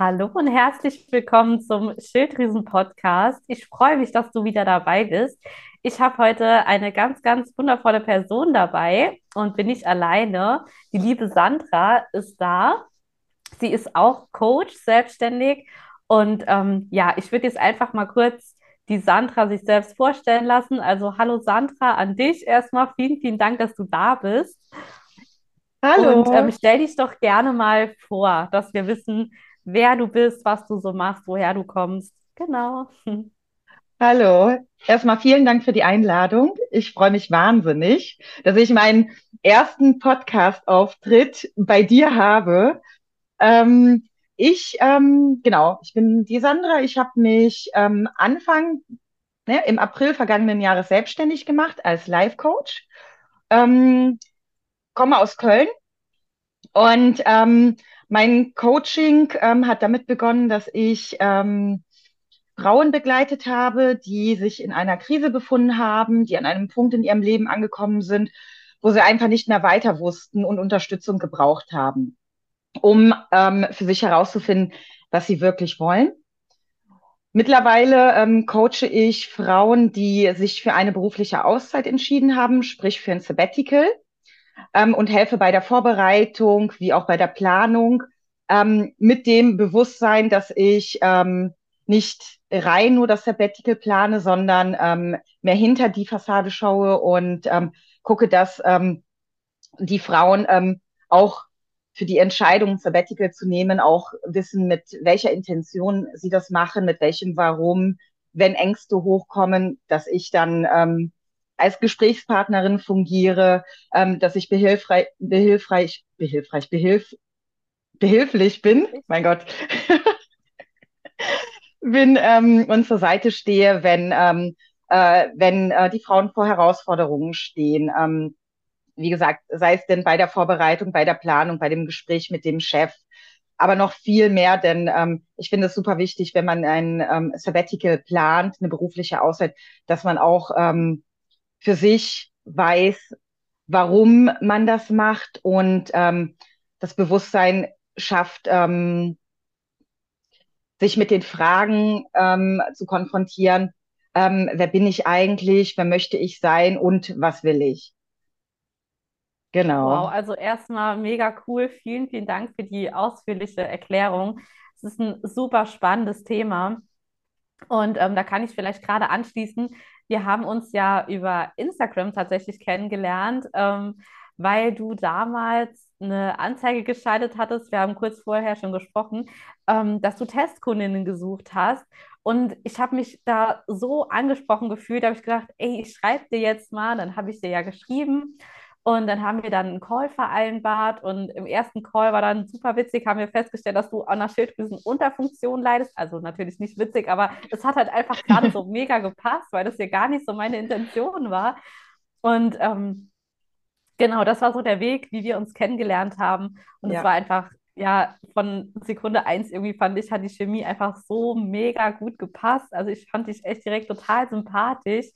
Hallo und herzlich willkommen zum Schilddrüsen-Podcast. Ich freue mich, dass du wieder dabei bist. Ich habe heute eine ganz, ganz wundervolle Person dabei und bin nicht alleine. Die liebe Sandra ist da. Sie ist auch Coach, selbstständig. Und ähm, ja, ich würde jetzt einfach mal kurz die Sandra sich selbst vorstellen lassen. Also hallo Sandra, an dich erstmal. Vielen, vielen Dank, dass du da bist. Hallo. Und ähm, stell dich doch gerne mal vor, dass wir wissen, wer du bist, was du so machst, woher du kommst. Genau. Hallo. Erstmal vielen Dank für die Einladung. Ich freue mich wahnsinnig, dass ich meinen ersten Podcast-Auftritt bei dir habe. Ähm, ich, ähm, genau, ich bin die Sandra. Ich habe mich ähm, Anfang, ne, im April vergangenen Jahres selbstständig gemacht als Life-Coach. Ähm, komme aus Köln und ähm, mein Coaching ähm, hat damit begonnen, dass ich ähm, Frauen begleitet habe, die sich in einer Krise befunden haben, die an einem Punkt in ihrem Leben angekommen sind, wo sie einfach nicht mehr weiter wussten und Unterstützung gebraucht haben, um ähm, für sich herauszufinden, was sie wirklich wollen. Mittlerweile ähm, coache ich Frauen, die sich für eine berufliche Auszeit entschieden haben, sprich für ein Sabbatical ähm, und helfe bei der Vorbereitung wie auch bei der Planung ähm, mit dem Bewusstsein, dass ich ähm, nicht rein nur das Sabbatical plane, sondern ähm, mehr hinter die Fassade schaue und ähm, gucke, dass ähm, die Frauen ähm, auch für die Entscheidung, Sabbatical zu nehmen, auch wissen, mit welcher Intention sie das machen, mit welchem Warum, wenn Ängste hochkommen, dass ich dann ähm, als Gesprächspartnerin fungiere, ähm, dass ich behilfreich, behilfreich, behilfreich, behilf, behilflich bin, mein Gott, bin ähm, und zur Seite stehe, wenn, ähm, äh, wenn äh, die Frauen vor Herausforderungen stehen. Ähm, wie gesagt, sei es denn bei der Vorbereitung, bei der Planung, bei dem Gespräch mit dem Chef, aber noch viel mehr, denn ähm, ich finde es super wichtig, wenn man ein ähm, Sabbatical plant, eine berufliche Auszeit, dass man auch ähm, für sich weiß, warum man das macht und ähm, das Bewusstsein schafft, ähm, sich mit den Fragen ähm, zu konfrontieren, ähm, wer bin ich eigentlich, wer möchte ich sein und was will ich. Wow, Genau. also erstmal mega cool. Vielen, vielen Dank für die ausführliche Erklärung. Es ist ein super spannendes Thema. Und ähm, da kann ich vielleicht gerade anschließen. Wir haben uns ja über Instagram tatsächlich kennengelernt, ähm, weil du damals eine Anzeige geschaltet hattest. Wir haben kurz vorher schon gesprochen, ähm, dass du Testkundinnen gesucht hast. Und ich habe mich da so angesprochen gefühlt, habe ich gedacht, ey, ich schreibe dir jetzt mal. Dann habe ich dir ja geschrieben. Und dann haben wir dann einen Call vereinbart und im ersten Call war dann super witzig, haben wir festgestellt, dass du an einer Schilddrüsenunterfunktion leidest. Also natürlich nicht witzig, aber es hat halt einfach gerade so mega gepasst, weil das ja gar nicht so meine Intention war. Und ähm, genau, das war so der Weg, wie wir uns kennengelernt haben. Und es war Ja, einfach, ja, von Sekunde eins irgendwie fand ich, hat die Chemie einfach so mega gut gepasst. Also ich fand dich echt direkt total sympathisch.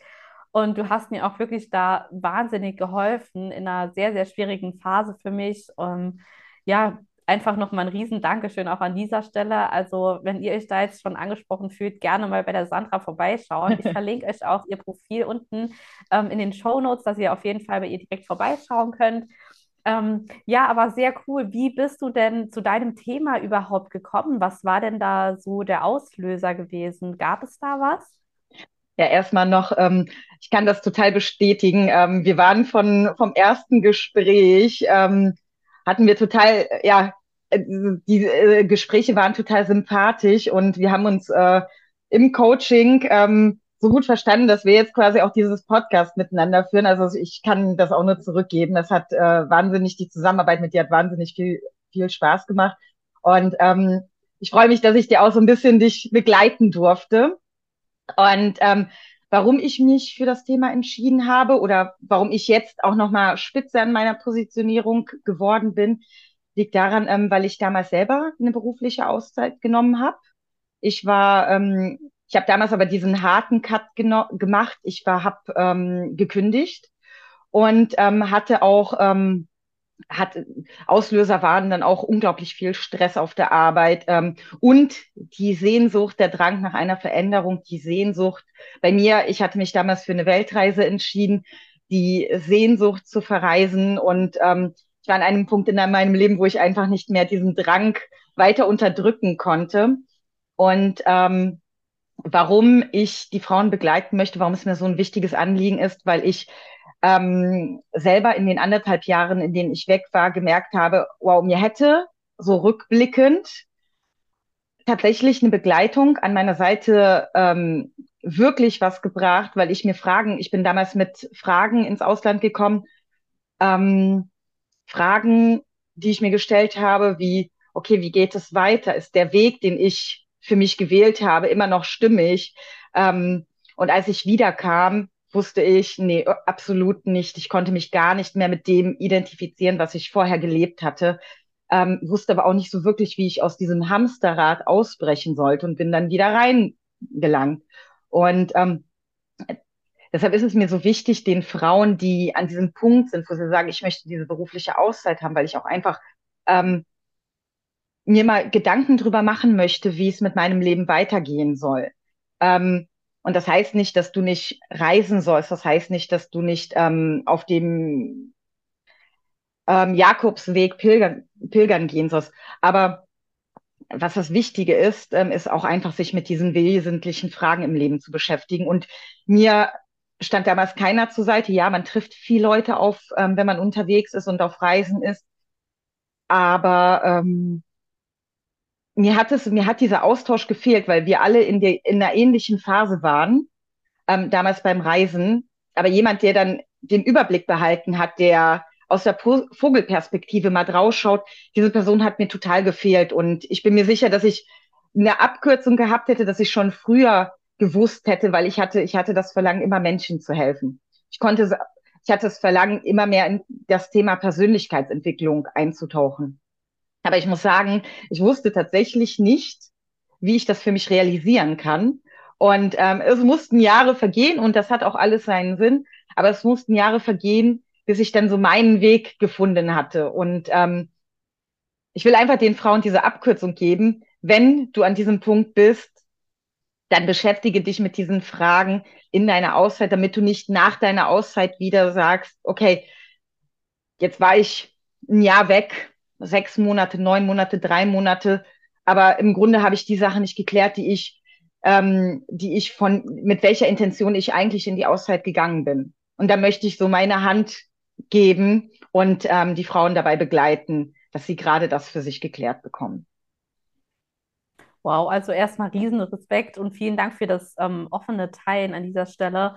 Und du hast mir auch wirklich da wahnsinnig geholfen in einer sehr, sehr schwierigen Phase für mich. Und ja, einfach nochmal ein riesen Dankeschön auch an dieser Stelle. Also, wenn ihr euch da jetzt schon angesprochen fühlt, gerne mal bei der Sandra vorbeischauen. Ich verlinke euch auch ihr Profil unten ähm, in den Show Notes, dass ihr auf jeden Fall bei ihr direkt vorbeischauen könnt. Ähm, ja, aber sehr cool. Wie bist du denn zu deinem Thema überhaupt gekommen? Was war denn da so der Auslöser gewesen? Gab es da was? Ja, erstmal noch, ähm, ich kann das total bestätigen. Ähm, wir waren von, vom ersten Gespräch, ähm, hatten wir total, ja, äh, die äh, Gespräche waren total sympathisch und wir haben uns äh, im Coaching ähm, so gut verstanden, dass wir jetzt quasi auch dieses Podcast miteinander führen. Also ich kann das auch nur zurückgeben. Es hat äh, wahnsinnig, die Zusammenarbeit mit dir hat wahnsinnig viel, viel Spaß gemacht. Und ähm, ich freue mich, dass ich dir auch so ein bisschen dich begleiten durfte. Und ähm, warum ich mich für das Thema entschieden habe oder warum ich jetzt auch nochmal spitze an meiner Positionierung geworden bin, liegt daran, ähm, weil ich damals selber eine berufliche Auszeit genommen habe. Ich war, ähm, ich habe damals aber diesen harten Cut gemacht. Ich war, habe ähm, gekündigt und ähm, hatte auch ähm, hat Auslöser waren dann auch unglaublich viel Stress auf der Arbeit ähm, und die Sehnsucht, der Drang nach einer Veränderung, die Sehnsucht. Bei mir, ich hatte mich damals für eine Weltreise entschieden, die Sehnsucht zu verreisen und ähm, ich war an einem Punkt in meinem Leben, wo ich einfach nicht mehr diesen Drang weiter unterdrücken konnte. Und ähm, warum ich die Frauen begleiten möchte, warum es mir so ein wichtiges Anliegen ist, weil ich ähm, selber in den anderthalb Jahren, in denen ich weg war, gemerkt habe, wow, mir hätte so rückblickend tatsächlich eine Begleitung an meiner Seite ähm, wirklich was gebracht, weil ich mir Fragen, ich bin damals mit Fragen ins Ausland gekommen, ähm, Fragen, die ich mir gestellt habe, wie, okay, wie geht es weiter? Ist der Weg, den ich für mich gewählt habe, immer noch stimmig? Ähm, und als ich wiederkam, wusste ich, nee, absolut nicht. Ich konnte mich gar nicht mehr mit dem identifizieren, was ich vorher gelebt hatte. Ähm, wusste aber auch nicht so wirklich, wie ich aus diesem Hamsterrad ausbrechen sollte und bin dann wieder reingelangt. Und ähm, deshalb ist es mir so wichtig, den Frauen, die an diesem Punkt sind, wo sie sagen, ich möchte diese berufliche Auszeit haben, weil ich auch einfach ähm, mir mal Gedanken drüber machen möchte, wie es mit meinem Leben weitergehen soll. Ähm, und das heißt nicht, dass du nicht reisen sollst. Das heißt nicht, dass du nicht ähm, auf dem ähm, Jakobsweg pilgern, pilgern gehen sollst. Aber was das Wichtige ist, ähm, ist auch einfach sich mit diesen wesentlichen Fragen im Leben zu beschäftigen. Und mir stand damals keiner zur Seite. Ja, man trifft viele Leute auf, ähm, wenn man unterwegs ist und auf Reisen ist. Aber ähm, mir hat es, mir hat dieser Austausch gefehlt, weil wir alle in, der, in einer ähnlichen Phase waren, ähm, damals beim Reisen. Aber jemand, der dann den Überblick behalten hat, der aus der po Vogelperspektive mal draufschaut, diese Person hat mir total gefehlt. Und ich bin mir sicher, dass ich eine Abkürzung gehabt hätte, dass ich schon früher gewusst hätte, weil ich hatte, ich hatte das Verlangen, immer Menschen zu helfen. Ich konnte, ich hatte das Verlangen, immer mehr in das Thema Persönlichkeitsentwicklung einzutauchen. Aber ich muss sagen, ich wusste tatsächlich nicht, wie ich das für mich realisieren kann. Und ähm, es mussten Jahre vergehen und das hat auch alles seinen Sinn. Aber es mussten Jahre vergehen, bis ich dann so meinen Weg gefunden hatte. Und ähm, ich will einfach den Frauen diese Abkürzung geben. Wenn du an diesem Punkt bist, dann beschäftige dich mit diesen Fragen in deiner Auszeit, damit du nicht nach deiner Auszeit wieder sagst, okay, jetzt war ich ein Jahr weg sechs Monate, neun Monate, drei Monate. Aber im Grunde habe ich die Sachen nicht geklärt, die ich, ähm, die ich von, mit welcher Intention ich eigentlich in die Auszeit gegangen bin. Und da möchte ich so meine Hand geben und ähm, die Frauen dabei begleiten, dass sie gerade das für sich geklärt bekommen. Wow, also erstmal riesen Respekt und vielen Dank für das ähm, offene Teilen an dieser Stelle.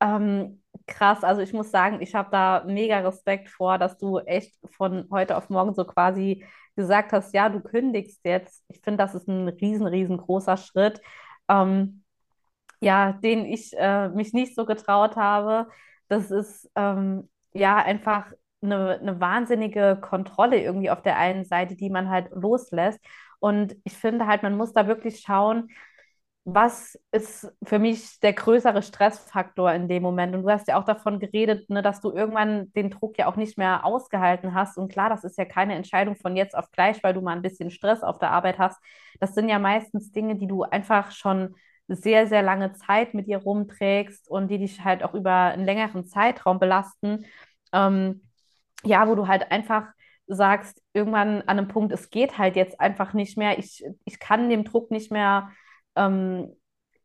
Ähm, krass, also ich muss sagen, ich habe da mega Respekt vor, dass du echt von heute auf morgen so quasi gesagt hast, ja, du kündigst jetzt. Ich finde, das ist ein riesen, riesengroßer Schritt, ähm, ja, den ich äh, mich nicht so getraut habe. Das ist ähm, ja einfach eine, eine wahnsinnige Kontrolle irgendwie auf der einen Seite, die man halt loslässt. Und ich finde halt, man muss da wirklich schauen, was ist für mich der größere Stressfaktor in dem Moment? Und du hast ja auch davon geredet, ne, dass du irgendwann den Druck ja auch nicht mehr ausgehalten hast. Und klar, das ist ja keine Entscheidung von jetzt auf gleich, weil du mal ein bisschen Stress auf der Arbeit hast. Das sind ja meistens Dinge, die du einfach schon sehr, sehr lange Zeit mit dir rumträgst und die dich halt auch über einen längeren Zeitraum belasten. Ähm, ja, wo du halt einfach sagst, irgendwann an einem Punkt, es geht halt jetzt einfach nicht mehr. Ich, ich kann dem Druck nicht mehr ähm,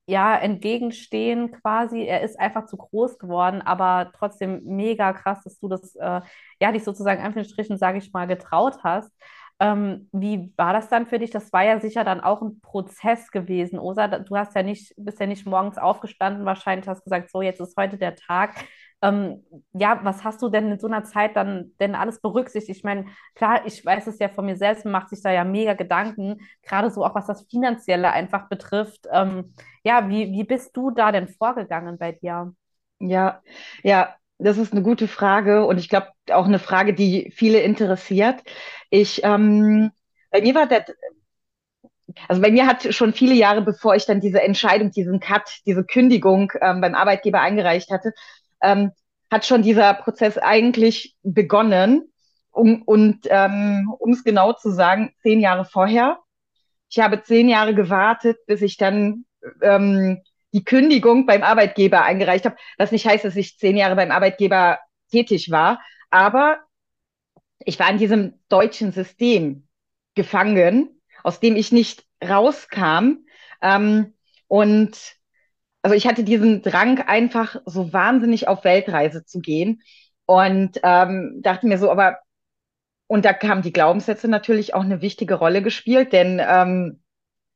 ja, entgegenstehen quasi. Er ist einfach zu groß geworden, aber trotzdem mega krass, dass du das, äh, ja, dich sozusagen einfach in Strichen, sage ich mal, getraut hast. Ähm, wie war das dann für dich? Das war ja sicher dann auch ein Prozess gewesen, Osa. Du hast ja nicht, bist ja nicht morgens aufgestanden, wahrscheinlich hast gesagt, so, jetzt ist heute der Tag. Ähm, ja, was hast du denn in so einer Zeit dann denn alles berücksichtigt? Ich meine, klar, ich weiß es ja von mir selbst, man macht sich da ja mega Gedanken, gerade so auch was das Finanzielle einfach betrifft. Ähm, ja, wie, wie bist du da denn vorgegangen bei dir? Ja, ja, das ist eine gute Frage und ich glaube auch eine Frage, die viele interessiert. Ich, ähm, bei mir war der, also bei mir hat schon viele Jahre, bevor ich dann diese Entscheidung, diesen Cut, diese Kündigung ähm, beim Arbeitgeber eingereicht hatte, ähm, hat schon dieser Prozess eigentlich begonnen. um, und ähm, um es genau zu sagen, zehn Jahre vorher. Ich habe zehn Jahre gewartet, bis ich dann ähm, die Kündigung beim Arbeitgeber eingereicht habe, was nicht heißt, dass ich zehn Jahre beim Arbeitgeber tätig war, aber ich war in diesem deutschen System gefangen, aus dem ich nicht rauskam. Ähm, und also ich hatte diesen Drang, einfach so wahnsinnig auf Weltreise zu gehen. Und ähm, dachte mir so, aber, und da kamen die Glaubenssätze natürlich auch eine wichtige Rolle gespielt, denn ähm,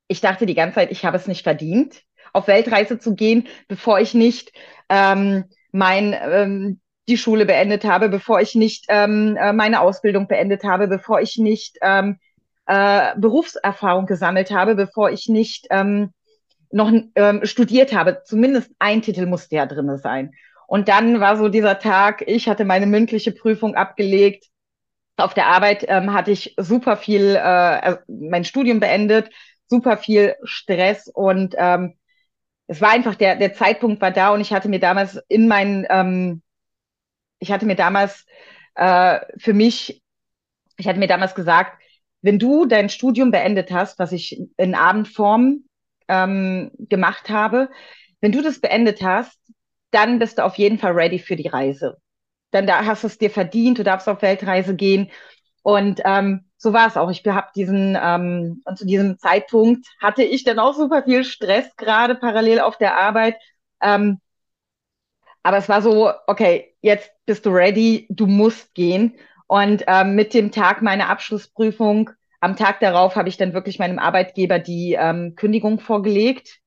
ich dachte die ganze Zeit, ich habe es nicht verdient, auf Weltreise zu gehen, bevor ich nicht ähm, mein ähm, die Schule beendet habe, bevor ich nicht ähm, äh, meine Ausbildung beendet habe, bevor ich nicht ähm, äh, Berufserfahrung gesammelt habe, bevor ich nicht ähm, noch ähm, studiert habe. Zumindest ein Titel musste ja drin sein. Und dann war so dieser Tag, ich hatte meine mündliche Prüfung abgelegt. Auf der Arbeit ähm, hatte ich super viel, äh, mein Studium beendet, super viel Stress und ähm, es war einfach, der, der Zeitpunkt war da und ich hatte mir damals in meinen ähm, ich hatte mir damals äh, für mich, ich hatte mir damals gesagt, wenn du dein Studium beendet hast, was ich in Abendform ähm, gemacht habe, wenn du das beendet hast, dann bist du auf jeden Fall ready für die Reise. Dann da hast du es dir verdient, du darfst auf Weltreise gehen. Und ähm, so war es auch. Ich habe diesen, ähm, und zu diesem Zeitpunkt hatte ich dann auch super viel Stress, gerade parallel auf der Arbeit. Ähm, aber es war so, okay, jetzt bist du ready, du musst gehen. Und ähm, mit dem Tag meiner Abschlussprüfung, am Tag darauf, habe ich dann wirklich meinem Arbeitgeber die ähm, Kündigung vorgelegt.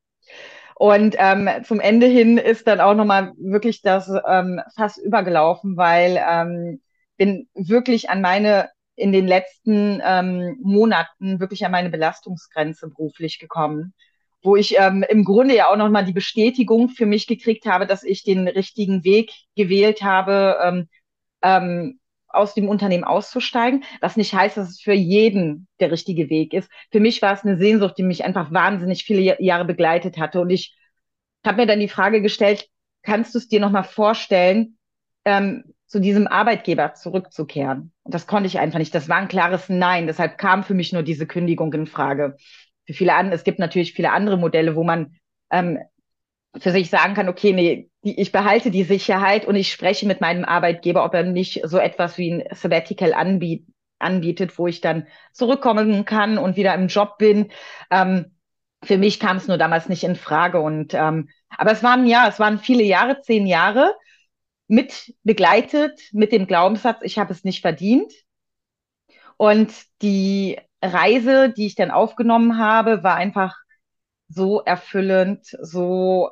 Und ähm, zum Ende hin ist dann auch nochmal wirklich das ähm, Fass übergelaufen, weil ähm, bin wirklich an meine, in den letzten ähm, Monaten wirklich an meine Belastungsgrenze beruflich gekommen wo ich ähm, im Grunde ja auch nochmal die Bestätigung für mich gekriegt habe, dass ich den richtigen Weg gewählt habe, ähm, ähm, aus dem Unternehmen auszusteigen, was nicht heißt, dass es für jeden der richtige Weg ist. Für mich war es eine Sehnsucht, die mich einfach wahnsinnig viele Jahre begleitet hatte. Und ich habe mir dann die Frage gestellt, kannst du es dir nochmal vorstellen, ähm, zu diesem Arbeitgeber zurückzukehren? Und das konnte ich einfach nicht. Das war ein klares Nein. Deshalb kam für mich nur diese Kündigung in Frage für viele andere, es gibt natürlich viele andere Modelle, wo man ähm, für sich sagen kann, okay, nee, die, ich behalte die Sicherheit und ich spreche mit meinem Arbeitgeber, ob er nicht so etwas wie ein Sabbatical anbiet, anbietet, wo ich dann zurückkommen kann und wieder im Job bin. Ähm, für mich kam es nur damals nicht in Frage. Und ähm, aber es waren ja, es waren viele Jahre, zehn Jahre, mit begleitet mit dem Glaubenssatz, ich habe es nicht verdient. Und die Reise, die ich dann aufgenommen habe, war einfach so erfüllend, so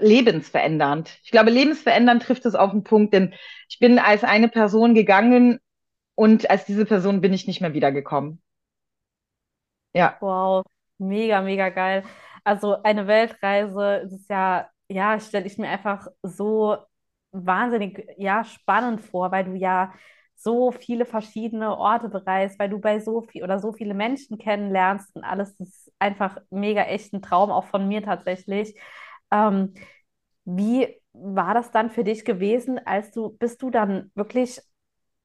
lebensverändernd. Ich glaube, lebensverändernd trifft es auf den Punkt, denn ich bin als eine Person gegangen und als diese Person bin ich nicht mehr wiedergekommen. Ja. Wow, mega, mega geil. Also eine Weltreise ist ja, ja, stelle ich mir einfach so wahnsinnig, ja, spannend vor, weil du ja so viele verschiedene Orte bereist, weil du bei so viel oder so viele Menschen kennenlernst und alles. Ist einfach mega echt ein Traum, auch von mir tatsächlich. Ähm, wie war das dann für dich gewesen, als du, bist du dann wirklich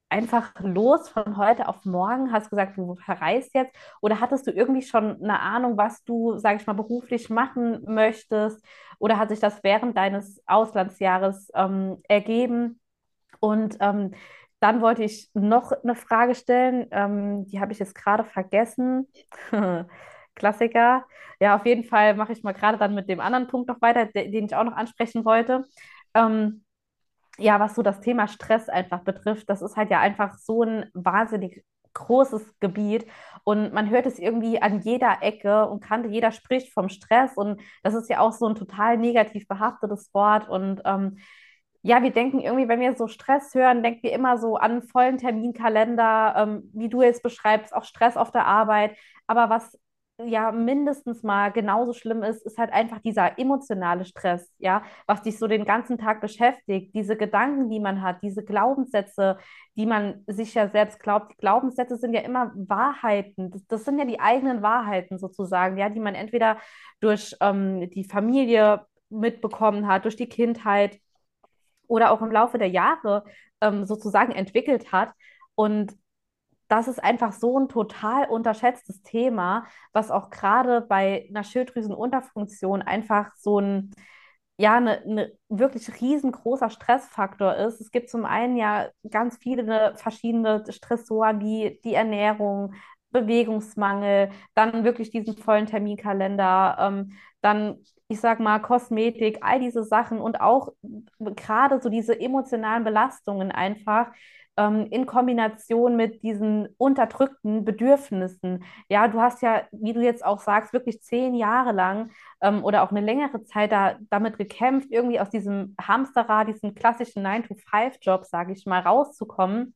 einfach los von heute auf morgen, hast gesagt, du verreist jetzt oder hattest du irgendwie schon eine Ahnung, was du, sage ich mal, beruflich machen möchtest oder hat sich das während deines Auslandsjahres ähm, ergeben? Und ähm, dann wollte ich noch eine Frage stellen, ähm, die habe ich jetzt gerade vergessen. Klassiker. Ja, auf jeden Fall mache ich mal gerade dann mit dem anderen Punkt noch weiter, den ich auch noch ansprechen wollte. Ähm, ja, was so das Thema Stress einfach betrifft, das ist halt ja einfach so ein wahnsinnig großes Gebiet und man hört es irgendwie an jeder Ecke und kannte, jeder spricht vom Stress und das ist ja auch so ein total negativ behaftetes Wort und ähm, ja, wir denken irgendwie, wenn wir so Stress hören, denken wir immer so an vollen Terminkalender, ähm, wie du jetzt beschreibst, auch Stress auf der Arbeit. Aber was ja mindestens mal genauso schlimm ist, ist halt einfach dieser emotionale Stress, ja, was dich so den ganzen Tag beschäftigt, diese Gedanken, die man hat, diese Glaubenssätze, die man sich ja selbst glaubt. Die Glaubenssätze sind ja immer Wahrheiten, das, das sind ja die eigenen Wahrheiten sozusagen, ja, die man entweder durch ähm, die Familie mitbekommen hat, durch die Kindheit oder auch im Laufe der Jahre ähm, sozusagen entwickelt hat. Und das ist einfach so ein total unterschätztes Thema, was auch gerade bei einer Schilddrüsenunterfunktion einfach so ein, ja, eine, eine wirklich riesengroßer Stressfaktor ist. Es gibt zum einen ja ganz viele verschiedene Stressoren wie die Ernährung, Bewegungsmangel, dann wirklich diesen vollen Terminkalender, ähm, dann, ich sag mal, Kosmetik, all diese Sachen und auch gerade so diese emotionalen Belastungen einfach, ähm, in Kombination mit diesen unterdrückten Bedürfnissen. Ja, du hast ja, wie du jetzt auch sagst, wirklich zehn Jahre lang ähm, oder auch eine längere Zeit da, damit gekämpft, irgendwie aus diesem Hamsterrad, diesem klassischen 9-to-5-Job, sage ich mal, rauszukommen.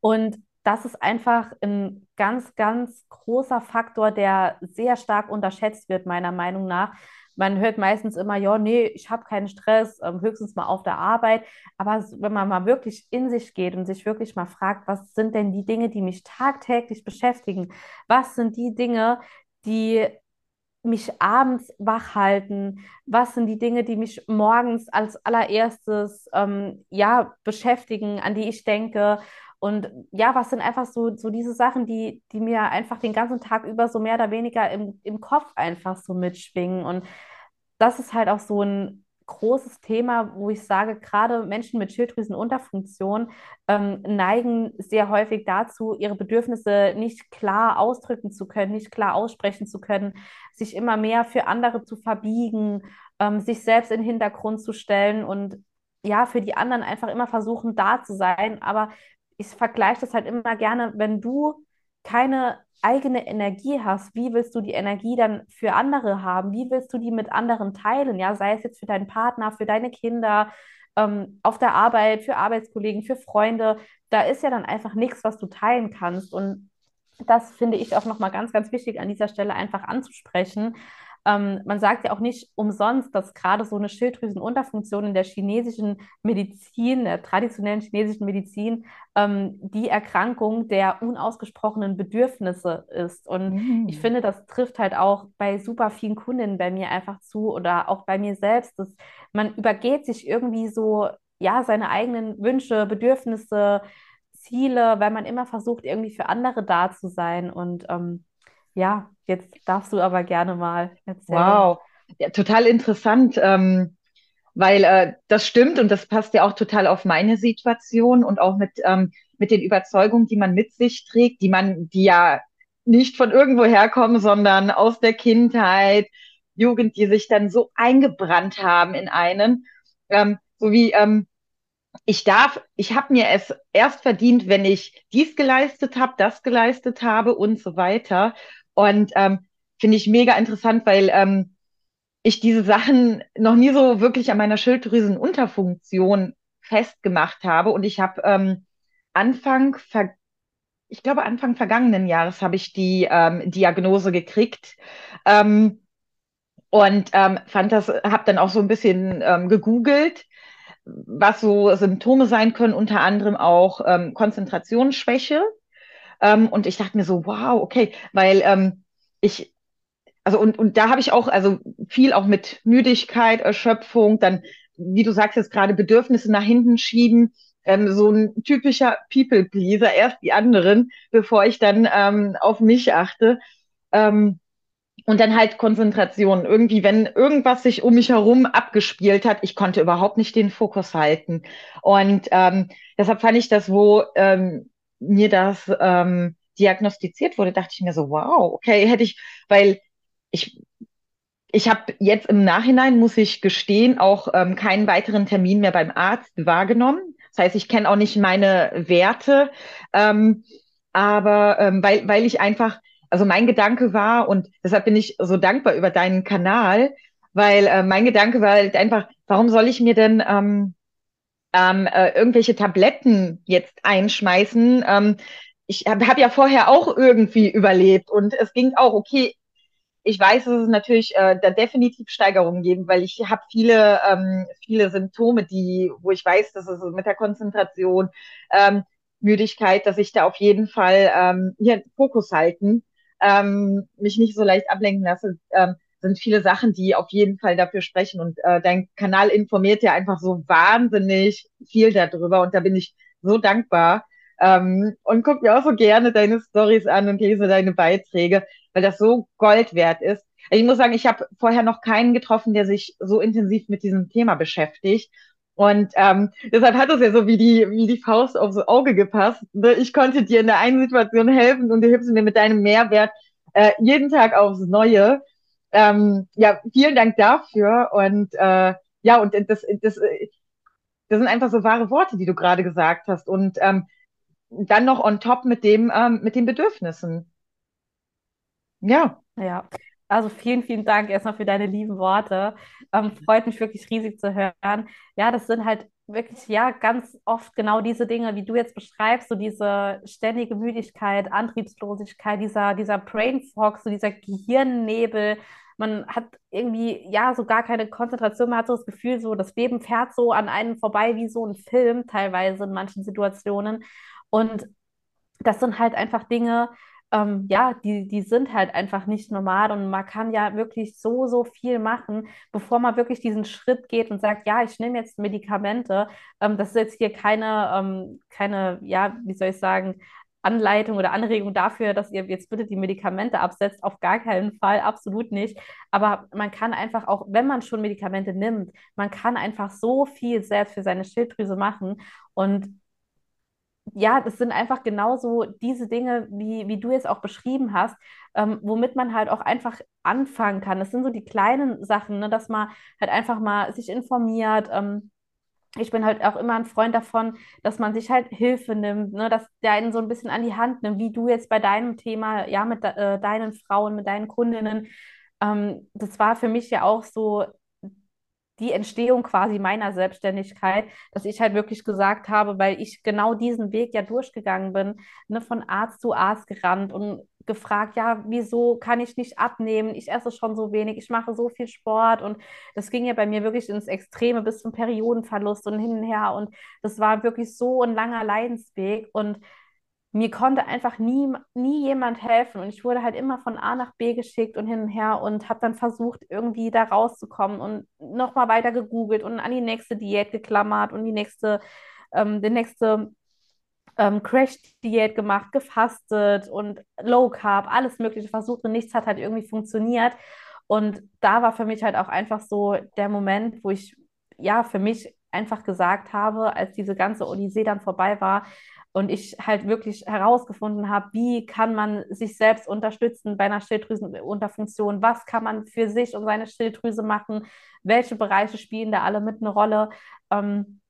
Und das ist einfach ein ganz, ganz großer Faktor, der sehr stark unterschätzt wird, meiner Meinung nach, man hört meistens immer, ja, nee, ich habe keinen Stress, ähm, höchstens mal auf der Arbeit. Aber wenn man mal wirklich in sich geht und sich wirklich mal fragt, was sind denn die Dinge, die mich tagtäglich beschäftigen? Was sind die Dinge, die mich abends wach halten? Was sind die Dinge, die mich morgens als allererstes ähm, ja, beschäftigen, an die ich denke? Und ja, was sind einfach so, so diese Sachen, die, die mir einfach den ganzen Tag über so mehr oder weniger im, im Kopf einfach so mitschwingen. Und das ist halt auch so ein großes Thema, wo ich sage, gerade Menschen mit Schilddrüsenunterfunktion ähm, neigen sehr häufig dazu, ihre Bedürfnisse nicht klar ausdrücken zu können, nicht klar aussprechen zu können, sich immer mehr für andere zu verbiegen, ähm, sich selbst in den Hintergrund zu stellen und ja, für die anderen einfach immer versuchen, da zu sein. Aber ich vergleiche das halt immer gerne, wenn du keine eigene Energie hast, wie willst du die Energie dann für andere haben? Wie willst du die mit anderen teilen? Ja, sei es jetzt für deinen Partner, für deine Kinder, ähm, auf der Arbeit, für Arbeitskollegen, für Freunde. Da ist ja dann einfach nichts, was du teilen kannst. Und das finde ich auch nochmal ganz, ganz wichtig an dieser Stelle einfach anzusprechen, ähm, man sagt ja auch nicht umsonst, dass gerade so eine Schilddrüsenunterfunktion in der chinesischen Medizin, der traditionellen chinesischen Medizin, ähm, die Erkrankung der unausgesprochenen Bedürfnisse ist. Und mhm. ich finde, das trifft halt auch bei super vielen Kundinnen bei mir einfach zu oder auch bei mir selbst, dass man übergeht sich irgendwie so, ja, seine eigenen Wünsche, Bedürfnisse, Ziele, weil man immer versucht, irgendwie für andere da zu sein. Und ähm, ja, jetzt darfst du aber gerne mal erzählen. Wow, ja, total interessant, ähm, weil äh, das stimmt und das passt ja auch total auf meine Situation und auch mit, ähm, mit den Überzeugungen, die man mit sich trägt, die man, die ja nicht von irgendwo herkommen, sondern aus der Kindheit, Jugend, die sich dann so eingebrannt haben in einen. Ähm, so wie ähm, ich darf, ich habe mir es erst verdient, wenn ich dies geleistet habe, das geleistet habe und so weiter. Und ähm, finde ich mega interessant, weil ähm, ich diese Sachen noch nie so wirklich an meiner Schilddrüsenunterfunktion festgemacht habe. Und ich habe ähm, Anfang, ich glaube Anfang vergangenen Jahres habe ich die ähm, Diagnose gekriegt. Ähm, und ähm, fand das, habe dann auch so ein bisschen ähm, gegoogelt, was so Symptome sein können, unter anderem auch ähm, Konzentrationsschwäche. Ähm, und ich dachte mir so, wow, okay, weil ähm, ich, also und, und da habe ich auch, also viel auch mit Müdigkeit, Erschöpfung, dann, wie du sagst jetzt gerade, Bedürfnisse nach hinten schieben, ähm, so ein typischer People-Pleaser, erst die anderen, bevor ich dann ähm, auf mich achte. Ähm, und dann halt Konzentration. Irgendwie, wenn irgendwas sich um mich herum abgespielt hat, ich konnte überhaupt nicht den Fokus halten. Und ähm, deshalb fand ich das, wo ähm, mir das ähm, diagnostiziert wurde, dachte ich mir so, wow, okay, hätte ich, weil ich ich habe jetzt im Nachhinein, muss ich gestehen, auch ähm, keinen weiteren Termin mehr beim Arzt wahrgenommen. Das heißt, ich kenne auch nicht meine Werte, ähm, aber ähm, weil, weil ich einfach, also mein Gedanke war, und deshalb bin ich so dankbar über deinen Kanal, weil äh, mein Gedanke war halt einfach, warum soll ich mir denn ähm, ähm, äh, irgendwelche Tabletten jetzt einschmeißen. Ähm, ich habe hab ja vorher auch irgendwie überlebt und es ging auch, okay, ich weiß, dass es natürlich äh, da definitiv Steigerungen geben, weil ich habe viele, ähm, viele Symptome, die, wo ich weiß, dass es mit der Konzentration, ähm, Müdigkeit, dass ich da auf jeden Fall ähm, hier Fokus halten, ähm, mich nicht so leicht ablenken lasse. Ähm, sind viele Sachen, die auf jeden Fall dafür sprechen. Und äh, dein Kanal informiert ja einfach so wahnsinnig viel darüber. Und da bin ich so dankbar. Ähm, und guck mir auch so gerne deine Stories an und lese deine Beiträge, weil das so Gold wert ist. Ich muss sagen, ich habe vorher noch keinen getroffen, der sich so intensiv mit diesem Thema beschäftigt. Und ähm, deshalb hat es ja so wie die, wie die Faust aufs Auge gepasst. Ne? Ich konnte dir in der einen Situation helfen und du hilfst mir mit deinem Mehrwert äh, jeden Tag aufs Neue. Ähm, ja, vielen Dank dafür. Und äh, ja, und das, das, das sind einfach so wahre Worte, die du gerade gesagt hast. Und ähm, dann noch on top mit dem, ähm, mit den Bedürfnissen. Ja. Ja, also vielen, vielen Dank erstmal für deine lieben Worte. Ähm, freut mich wirklich riesig zu hören. Ja, das sind halt wirklich, ja, ganz oft genau diese Dinge, wie du jetzt beschreibst, so diese ständige Müdigkeit, Antriebslosigkeit, dieser, dieser Brain Fog, so dieser Gehirnnebel. Man hat irgendwie, ja, so gar keine Konzentration, man hat so das Gefühl, so das Leben fährt so an einem vorbei wie so ein Film, teilweise in manchen Situationen. Und das sind halt einfach Dinge, ähm, ja, die, die sind halt einfach nicht normal und man kann ja wirklich so, so viel machen, bevor man wirklich diesen Schritt geht und sagt, ja, ich nehme jetzt Medikamente. Ähm, das ist jetzt hier keine, ähm, keine, ja, wie soll ich sagen, Anleitung oder Anregung dafür, dass ihr jetzt bitte die Medikamente absetzt. Auf gar keinen Fall, absolut nicht. Aber man kann einfach auch, wenn man schon Medikamente nimmt, man kann einfach so viel selbst für seine Schilddrüse machen. Und ja, das sind einfach genauso diese Dinge, wie, wie du jetzt auch beschrieben hast, ähm, womit man halt auch einfach anfangen kann. Das sind so die kleinen Sachen, ne, dass man halt einfach mal sich informiert. Ähm, ich bin halt auch immer ein Freund davon, dass man sich halt Hilfe nimmt, ne, dass der einen so ein bisschen an die Hand nimmt, wie du jetzt bei deinem Thema, ja, mit äh, deinen Frauen, mit deinen Kundinnen. Ähm, das war für mich ja auch so die Entstehung quasi meiner Selbstständigkeit, dass ich halt wirklich gesagt habe, weil ich genau diesen Weg ja durchgegangen bin, ne, von Arzt zu Arzt gerannt und gefragt, ja, wieso kann ich nicht abnehmen? Ich esse schon so wenig, ich mache so viel Sport. Und das ging ja bei mir wirklich ins Extreme bis zum Periodenverlust und hin und her. Und das war wirklich so ein langer Leidensweg. Und mir konnte einfach nie, nie jemand helfen und ich wurde halt immer von A nach B geschickt und hin und her und habe dann versucht, irgendwie da rauszukommen und nochmal weiter gegoogelt und an die nächste Diät geklammert und die nächste, ähm, die nächste ähm, Crash-Diät gemacht, gefastet und Low Carb, alles Mögliche versucht und nichts hat halt irgendwie funktioniert. Und da war für mich halt auch einfach so der Moment, wo ich ja für mich einfach gesagt habe, als diese ganze Odyssee dann vorbei war, und ich halt wirklich herausgefunden habe, wie kann man sich selbst unterstützen bei einer Schilddrüsenunterfunktion, was kann man für sich und seine Schilddrüse machen, welche Bereiche spielen da alle mit eine Rolle. Ähm,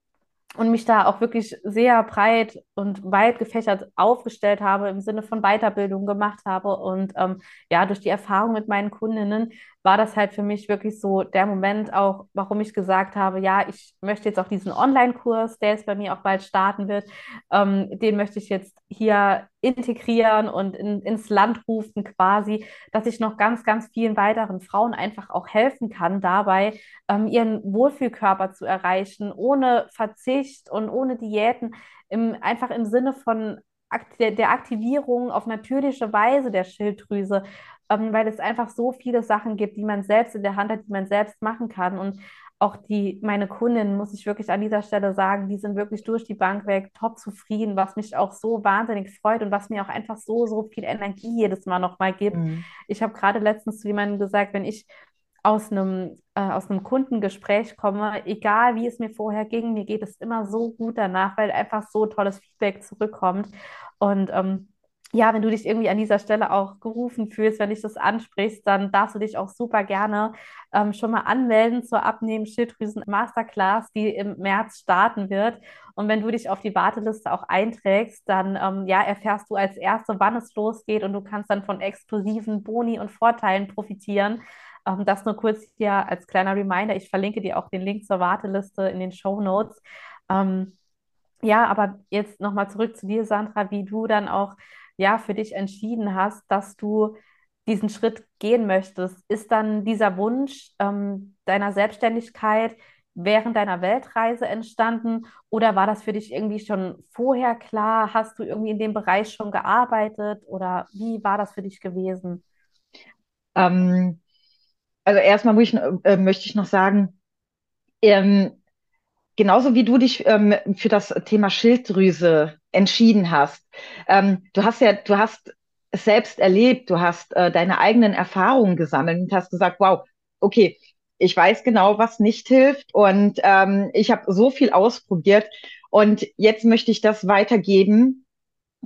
und mich da auch wirklich sehr breit und weit gefächert aufgestellt habe, im Sinne von Weiterbildung gemacht habe. Und ähm, ja, durch die Erfahrung mit meinen Kundinnen war das halt für mich wirklich so der Moment auch, warum ich gesagt habe, ja, ich möchte jetzt auch diesen Online-Kurs, der jetzt bei mir auch bald starten wird, ähm, den möchte ich jetzt hier integrieren und in, ins Land rufen quasi, dass ich noch ganz, ganz vielen weiteren Frauen einfach auch helfen kann, dabei ähm, ihren Wohlfühlkörper zu erreichen, ohne Verzicht und ohne Diäten, im, einfach im Sinne von der Aktivierung auf natürliche Weise der Schilddrüse, ähm, weil es einfach so viele Sachen gibt, die man selbst in der Hand hat, die man selbst machen kann. Und auch die, meine Kundinnen, muss ich wirklich an dieser Stelle sagen, die sind wirklich durch die Bank weg top zufrieden, was mich auch so wahnsinnig freut und was mir auch einfach so, so viel Energie jedes Mal nochmal gibt. Mhm. Ich habe gerade letztens zu jemandem gesagt, wenn ich aus einem, äh, aus einem Kundengespräch komme, egal wie es mir vorher ging, mir geht es immer so gut danach, weil einfach so tolles Feedback zurückkommt. Und ähm, ja, wenn du dich irgendwie an dieser Stelle auch gerufen fühlst, wenn dich das ansprichst, dann darfst du dich auch super gerne ähm, schon mal anmelden zur Abnehmen-Schilddrüsen-Masterclass, die im März starten wird. Und wenn du dich auf die Warteliste auch einträgst, dann ähm, ja, erfährst du als Erste, wann es losgeht und du kannst dann von exklusiven Boni und Vorteilen profitieren. Ähm, das nur kurz hier als kleiner Reminder. Ich verlinke dir auch den Link zur Warteliste in den Show Notes. Ähm, ja, aber jetzt nochmal zurück zu dir, Sandra, wie du dann auch ja für dich entschieden hast, dass du diesen Schritt gehen möchtest, ist dann dieser Wunsch ähm, deiner Selbstständigkeit während deiner Weltreise entstanden oder war das für dich irgendwie schon vorher klar? Hast du irgendwie in dem Bereich schon gearbeitet oder wie war das für dich gewesen? Ähm, also erstmal ich, äh, möchte ich noch sagen, ähm, genauso wie du dich ähm, für das Thema Schilddrüse entschieden hast, ähm, du hast ja, du hast es selbst erlebt, du hast äh, deine eigenen Erfahrungen gesammelt und hast gesagt, wow, okay, ich weiß genau, was nicht hilft und ähm, ich habe so viel ausprobiert und jetzt möchte ich das weitergeben.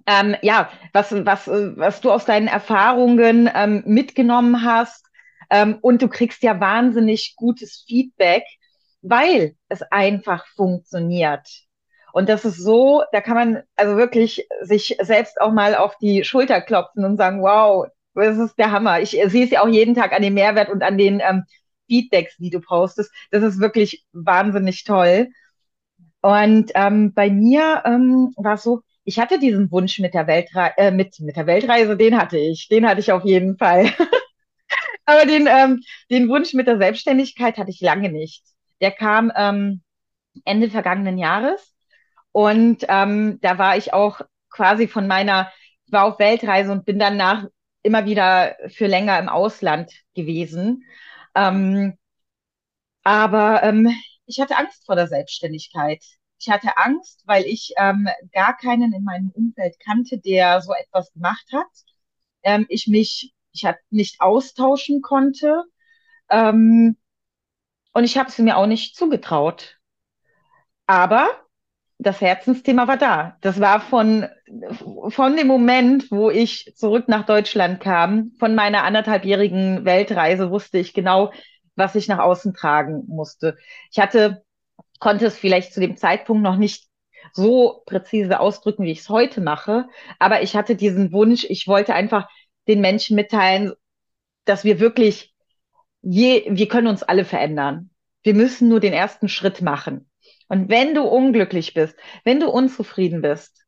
Ähm, ja, was, was, was du aus deinen Erfahrungen ähm, mitgenommen hast ähm, und du kriegst ja wahnsinnig gutes Feedback weil es einfach funktioniert. Und das ist so, da kann man also wirklich sich selbst auch mal auf die Schulter klopfen und sagen, wow, das ist der Hammer. Ich sehe es ja auch jeden Tag an dem Mehrwert und an den ähm, Feedbacks, die du postest. Das ist wirklich wahnsinnig toll. Und ähm, bei mir ähm, war es so, ich hatte diesen Wunsch mit der Weltreise, äh, mit, mit der Weltreise, den hatte ich, den hatte ich auf jeden Fall. Aber den, ähm, den Wunsch mit der Selbstständigkeit hatte ich lange nicht. Der kam ähm, Ende vergangenen Jahres. Und ähm, da war ich auch quasi von meiner, war auf Weltreise und bin danach immer wieder für länger im Ausland gewesen. Ähm, aber ähm, ich hatte Angst vor der Selbstständigkeit. Ich hatte Angst, weil ich ähm, gar keinen in meinem Umfeld kannte, der so etwas gemacht hat. Ähm, ich mich, ich hat nicht austauschen konnte. Ähm, und ich habe es mir auch nicht zugetraut. Aber das Herzensthema war da. Das war von, von dem Moment, wo ich zurück nach Deutschland kam, von meiner anderthalbjährigen Weltreise, wusste ich genau, was ich nach außen tragen musste. Ich hatte, konnte es vielleicht zu dem Zeitpunkt noch nicht so präzise ausdrücken, wie ich es heute mache, aber ich hatte diesen Wunsch, ich wollte einfach den Menschen mitteilen, dass wir wirklich je, wir können uns alle verändern. Wir müssen nur den ersten Schritt machen. Und wenn du unglücklich bist, wenn du unzufrieden bist,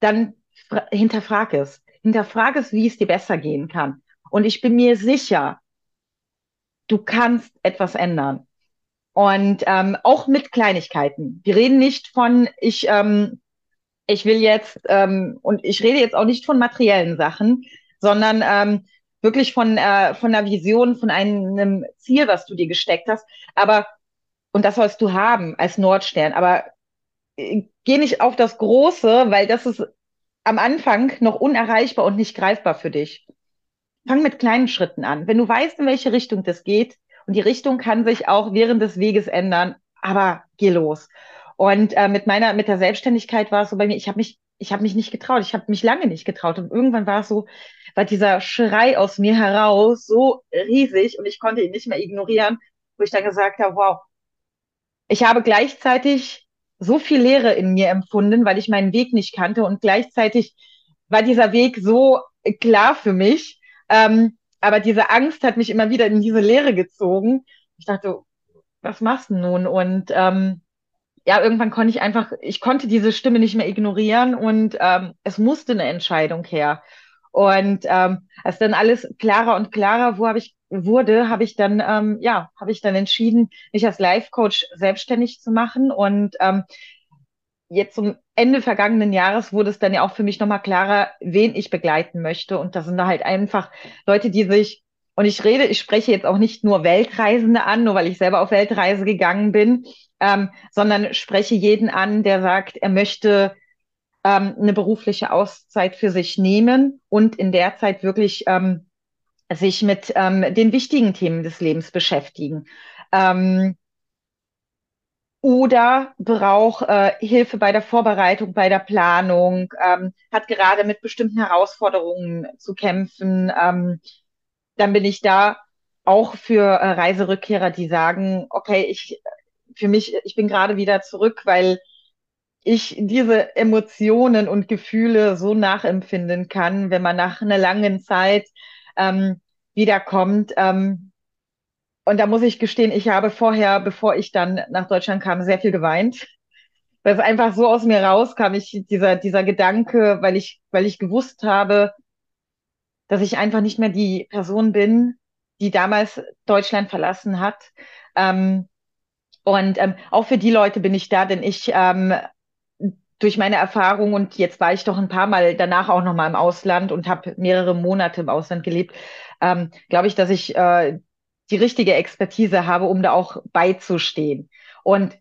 dann hinterfrag es. Hinterfrag es, wie es dir besser gehen kann. Und ich bin mir sicher, du kannst etwas ändern. Und ähm, auch mit Kleinigkeiten. Wir reden nicht von, ich, ähm, ich will jetzt, ähm, und ich rede jetzt auch nicht von materiellen Sachen, sondern ähm, wirklich von, äh, von einer Vision, von einem Ziel, was du dir gesteckt hast. Aber, und das sollst du haben als Nordstern, aber äh, geh nicht auf das Große, weil das ist am Anfang noch unerreichbar und nicht greifbar für dich. Fang mit kleinen Schritten an. Wenn du weißt, in welche Richtung das geht, und die Richtung kann sich auch während des Weges ändern, aber geh los. Und äh, mit meiner, mit der Selbstständigkeit war es so bei mir, ich habe mich, ich habe mich nicht getraut, ich habe mich lange nicht getraut. Und irgendwann war es so, war dieser Schrei aus mir heraus so riesig und ich konnte ihn nicht mehr ignorieren, wo ich dann gesagt habe, wow, ich habe gleichzeitig so viel Leere in mir empfunden, weil ich meinen Weg nicht kannte und gleichzeitig war dieser Weg so klar für mich. Ähm, aber diese Angst hat mich immer wieder in diese Leere gezogen. Ich dachte, was machst du nun? Und ähm, ja, irgendwann konnte ich einfach, ich konnte diese Stimme nicht mehr ignorieren und ähm, es musste eine Entscheidung her. Und ähm, als dann alles klarer und klarer wo hab ich, wurde, habe ich dann ähm, ja, habe ich dann entschieden, mich als Life Coach selbstständig zu machen und ähm, jetzt zum Ende vergangenen Jahres wurde es dann ja auch für mich nochmal klarer, wen ich begleiten möchte. Und das sind da halt einfach Leute, die sich, und ich rede, ich spreche jetzt auch nicht nur Weltreisende an, nur weil ich selber auf Weltreise gegangen bin, ähm, sondern spreche jeden an, der sagt, er möchte ähm, eine berufliche Auszeit für sich nehmen und in der Zeit wirklich ähm, sich mit ähm, den wichtigen Themen des Lebens beschäftigen. Ähm, oder braucht äh, Hilfe bei der Vorbereitung, bei der Planung, ähm, hat gerade mit bestimmten Herausforderungen zu kämpfen. Ähm, dann bin ich da auch für äh, Reiserückkehrer, die sagen, okay, ich für mich, ich bin gerade wieder zurück, weil ich diese Emotionen und Gefühle so nachempfinden kann, wenn man nach einer langen Zeit ähm, wiederkommt. Ähm, und da muss ich gestehen, ich habe vorher, bevor ich dann nach Deutschland kam, sehr viel geweint. Weil es einfach so aus mir rauskam, ich, dieser, dieser Gedanke, weil ich, weil ich gewusst habe, dass ich einfach nicht mehr die Person bin, die damals Deutschland verlassen hat. Ähm, und ähm, auch für die Leute bin ich da, denn ich ähm, durch meine Erfahrung und jetzt war ich doch ein paar Mal danach auch noch mal im Ausland und habe mehrere Monate im Ausland gelebt, ähm, glaube ich, dass ich äh, die richtige Expertise habe, um da auch beizustehen. Und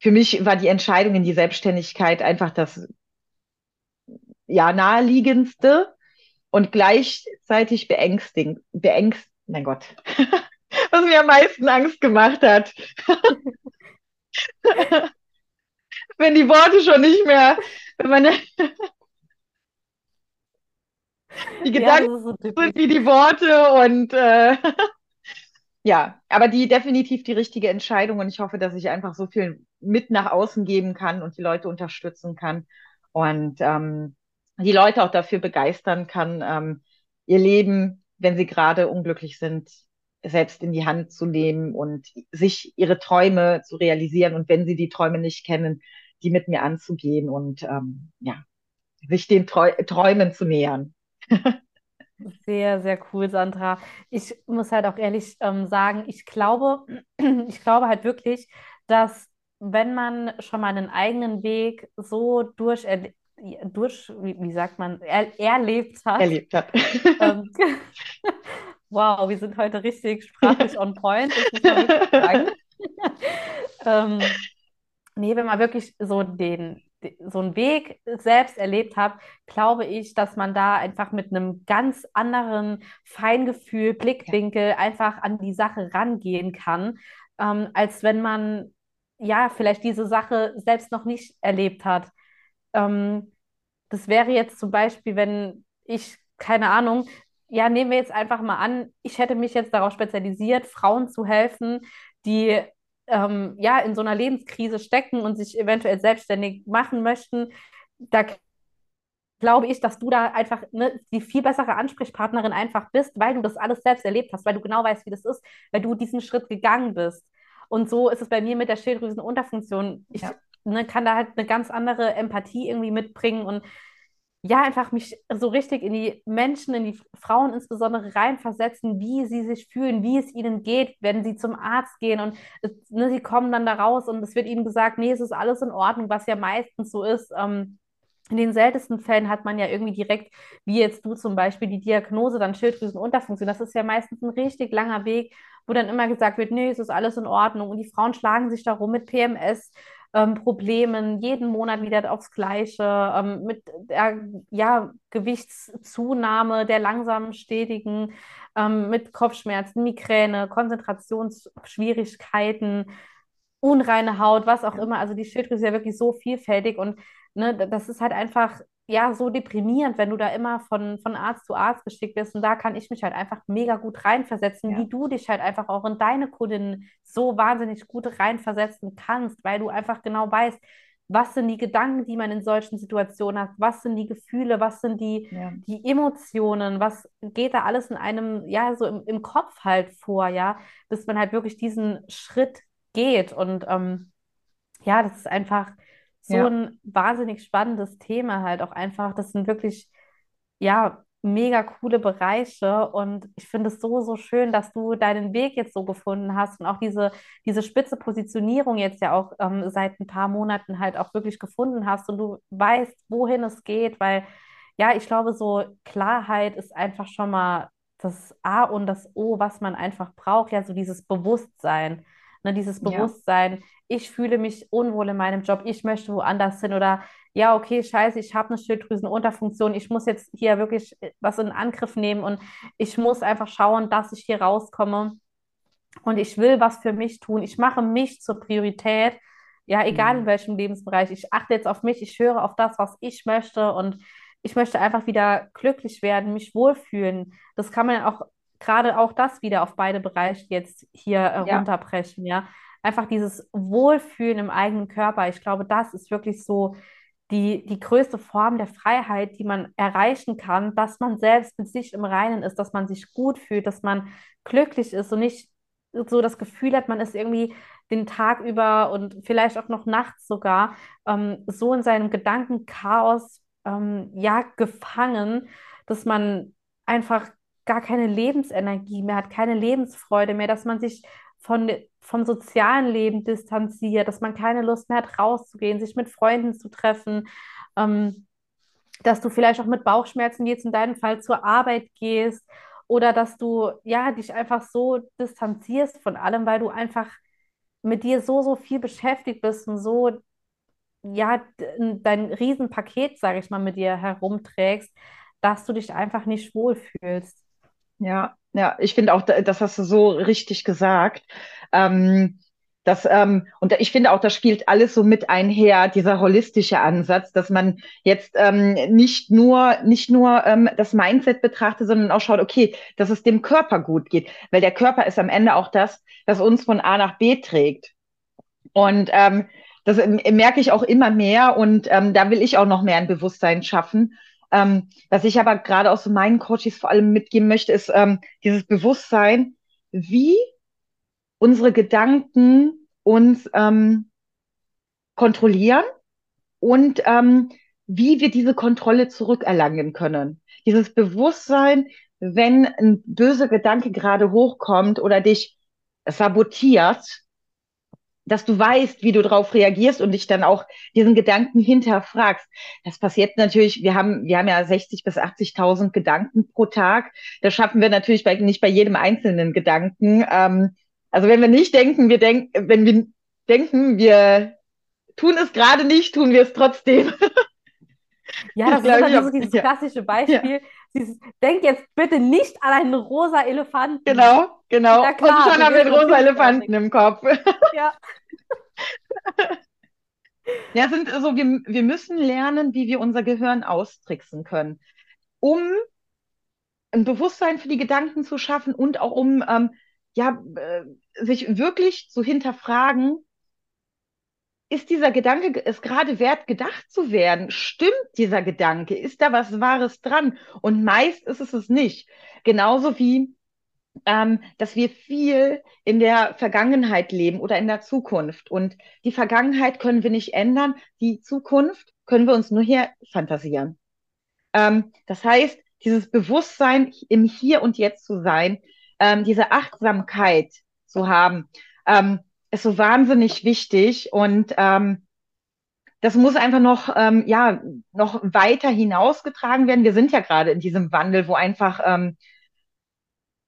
für mich war die Entscheidung in die Selbstständigkeit einfach das ja naheliegendste und gleichzeitig beängstigend, beängst, mein Gott, was mir am meisten Angst gemacht hat. wenn die Worte schon nicht mehr, wenn man die Gedanken ja, so sind wie die Worte und äh, ja, aber die definitiv die richtige Entscheidung und ich hoffe, dass ich einfach so viel mit nach außen geben kann und die Leute unterstützen kann und ähm, die Leute auch dafür begeistern kann, ähm, ihr Leben, wenn sie gerade unglücklich sind, selbst in die Hand zu nehmen und sich ihre Träume zu realisieren und wenn sie die Träume nicht kennen, die mit mir anzugehen und ähm, ja, sich den Trau Träumen zu nähern. Sehr, sehr cool, Sandra. Ich muss halt auch ehrlich ähm, sagen, ich glaube, ich glaube halt wirklich, dass wenn man schon mal einen eigenen Weg so durch, durch wie, sagt man, er, erlebt hat. Erlebt hat. Ähm, wow, wir sind heute richtig sprachlich on point, ähm, nee, wenn man wirklich so den, so einen Weg selbst erlebt habe, glaube ich, dass man da einfach mit einem ganz anderen Feingefühl, Blickwinkel ja. einfach an die Sache rangehen kann, ähm, als wenn man ja vielleicht diese Sache selbst noch nicht erlebt hat. Ähm, das wäre jetzt zum Beispiel, wenn ich, keine Ahnung, ja, nehmen wir jetzt einfach mal an, ich hätte mich jetzt darauf spezialisiert, Frauen zu helfen, die ähm, ja in so einer Lebenskrise stecken und sich eventuell selbstständig machen möchten, da glaube ich, dass du da einfach ne, die viel bessere Ansprechpartnerin einfach bist, weil du das alles selbst erlebt hast, weil du genau weißt, wie das ist, weil du diesen Schritt gegangen bist. Und so ist es bei mir mit der Schilddrüsenunterfunktion. Ich ja. ne, kann da halt eine ganz andere Empathie irgendwie mitbringen und ja, einfach mich so richtig in die Menschen, in die Frauen insbesondere reinversetzen, wie sie sich fühlen, wie es ihnen geht, wenn sie zum Arzt gehen und ne, sie kommen dann da raus und es wird ihnen gesagt, nee, es ist alles in Ordnung, was ja meistens so ist. Ähm, in den seltensten Fällen hat man ja irgendwie direkt, wie jetzt du zum Beispiel, die Diagnose, dann Schilddrüsenunterfunktion. Das ist ja meistens ein richtig langer Weg, wo dann immer gesagt wird, nee, es ist alles in Ordnung. Und die Frauen schlagen sich darum mit PMS, ähm, Problemen, jeden Monat wieder aufs Gleiche, ähm, mit der ja, Gewichtszunahme, der langsamen, stetigen, ähm, mit Kopfschmerzen, Migräne, Konzentrationsschwierigkeiten, unreine Haut, was auch immer. Also die Schilddrüse ist ja wirklich so vielfältig und ne, das ist halt einfach ja so deprimierend, wenn du da immer von, von Arzt zu Arzt geschickt wirst. Und da kann ich mich halt einfach mega gut reinversetzen, ja. wie du dich halt einfach auch in deine Kundinnen so wahnsinnig gut reinversetzen kannst, weil du einfach genau weißt, was sind die Gedanken, die man in solchen Situationen hat, was sind die Gefühle, was sind die, ja. die Emotionen, was geht da alles in einem, ja, so im, im Kopf halt vor, ja, bis man halt wirklich diesen Schritt geht. Und ähm, ja, das ist einfach so ja. ein wahnsinnig spannendes Thema halt auch einfach. Das sind wirklich, ja, mega coole Bereiche und ich finde es so, so schön, dass du deinen Weg jetzt so gefunden hast und auch diese, diese spitze Positionierung jetzt ja auch ähm, seit ein paar Monaten halt auch wirklich gefunden hast und du weißt, wohin es geht, weil ja, ich glaube, so Klarheit ist einfach schon mal das A und das O, was man einfach braucht, ja, so dieses Bewusstsein. Ne, dieses Bewusstsein, ja. ich fühle mich unwohl in meinem Job, ich möchte woanders hin oder ja, okay, scheiße, ich habe eine Schilddrüsenunterfunktion, ich muss jetzt hier wirklich äh, was in Angriff nehmen und ich muss einfach schauen, dass ich hier rauskomme und ich will was für mich tun. Ich mache mich zur Priorität, ja, egal in mhm. welchem Lebensbereich. Ich achte jetzt auf mich, ich höre auf das, was ich möchte und ich möchte einfach wieder glücklich werden, mich wohlfühlen. Das kann man auch gerade auch das wieder auf beide Bereiche jetzt hier äh, ja. runterbrechen, ja. Einfach dieses Wohlfühlen im eigenen Körper. Ich glaube, das ist wirklich so die, die größte Form der Freiheit, die man erreichen kann, dass man selbst mit sich im Reinen ist, dass man sich gut fühlt, dass man glücklich ist und nicht so das Gefühl hat, man ist irgendwie den Tag über und vielleicht auch noch nachts sogar ähm, so in seinem Gedankenchaos ähm, ja gefangen, dass man einfach gar keine Lebensenergie mehr hat, keine Lebensfreude mehr, dass man sich von, vom sozialen Leben distanziert, dass man keine Lust mehr hat, rauszugehen, sich mit Freunden zu treffen, ähm, dass du vielleicht auch mit Bauchschmerzen jetzt in deinem Fall zur Arbeit gehst oder dass du ja dich einfach so distanzierst von allem, weil du einfach mit dir so, so viel beschäftigt bist und so, ja, dein Riesenpaket, sage ich mal, mit dir herumträgst, dass du dich einfach nicht wohlfühlst. Ja, ja, ich finde auch, das hast du so richtig gesagt. Ähm, das, ähm, und ich finde auch, das spielt alles so mit einher, dieser holistische Ansatz, dass man jetzt ähm, nicht nur, nicht nur ähm, das Mindset betrachtet, sondern auch schaut, okay, dass es dem Körper gut geht. Weil der Körper ist am Ende auch das, das uns von A nach B trägt. Und ähm, das merke ich auch immer mehr und ähm, da will ich auch noch mehr ein Bewusstsein schaffen. Ähm, was ich aber gerade aus meinen Coaches vor allem mitgeben möchte, ist ähm, dieses Bewusstsein, wie unsere Gedanken uns ähm, kontrollieren und ähm, wie wir diese Kontrolle zurückerlangen können. Dieses Bewusstsein, wenn ein böser Gedanke gerade hochkommt oder dich sabotiert, dass du weißt, wie du darauf reagierst und dich dann auch diesen Gedanken hinterfragst. Das passiert natürlich, wir haben, wir haben ja 60 bis 80.000 Gedanken pro Tag. Das schaffen wir natürlich bei, nicht bei jedem einzelnen Gedanken. Ähm, also wenn wir nicht denken, wir denken, wenn wir denken, wir tun es gerade nicht, tun wir es trotzdem. Ja, das, das ist immer dieses, dieses klassische Beispiel. Ja. Dieses, denk jetzt bitte nicht an einen rosa Elefanten. Genau, genau. Ja, klar, Und schon haben wir einen rosa Elefanten im Kopf. Ja. ja, sind also wir, wir müssen lernen, wie wir unser Gehirn austricksen können, um ein Bewusstsein für die Gedanken zu schaffen und auch um ähm, ja, äh, sich wirklich zu hinterfragen, ist dieser Gedanke es gerade wert, gedacht zu werden? Stimmt dieser Gedanke? Ist da was Wahres dran? Und meist ist es es nicht. Genauso wie, ähm, dass wir viel in der Vergangenheit leben oder in der Zukunft. Und die Vergangenheit können wir nicht ändern. Die Zukunft können wir uns nur hier fantasieren. Ähm, das heißt, dieses Bewusstsein im Hier und Jetzt zu sein, ähm, diese Achtsamkeit zu haben, ähm, ist so wahnsinnig wichtig und ähm, das muss einfach noch, ähm, ja, noch weiter hinausgetragen werden. Wir sind ja gerade in diesem Wandel, wo einfach, ähm,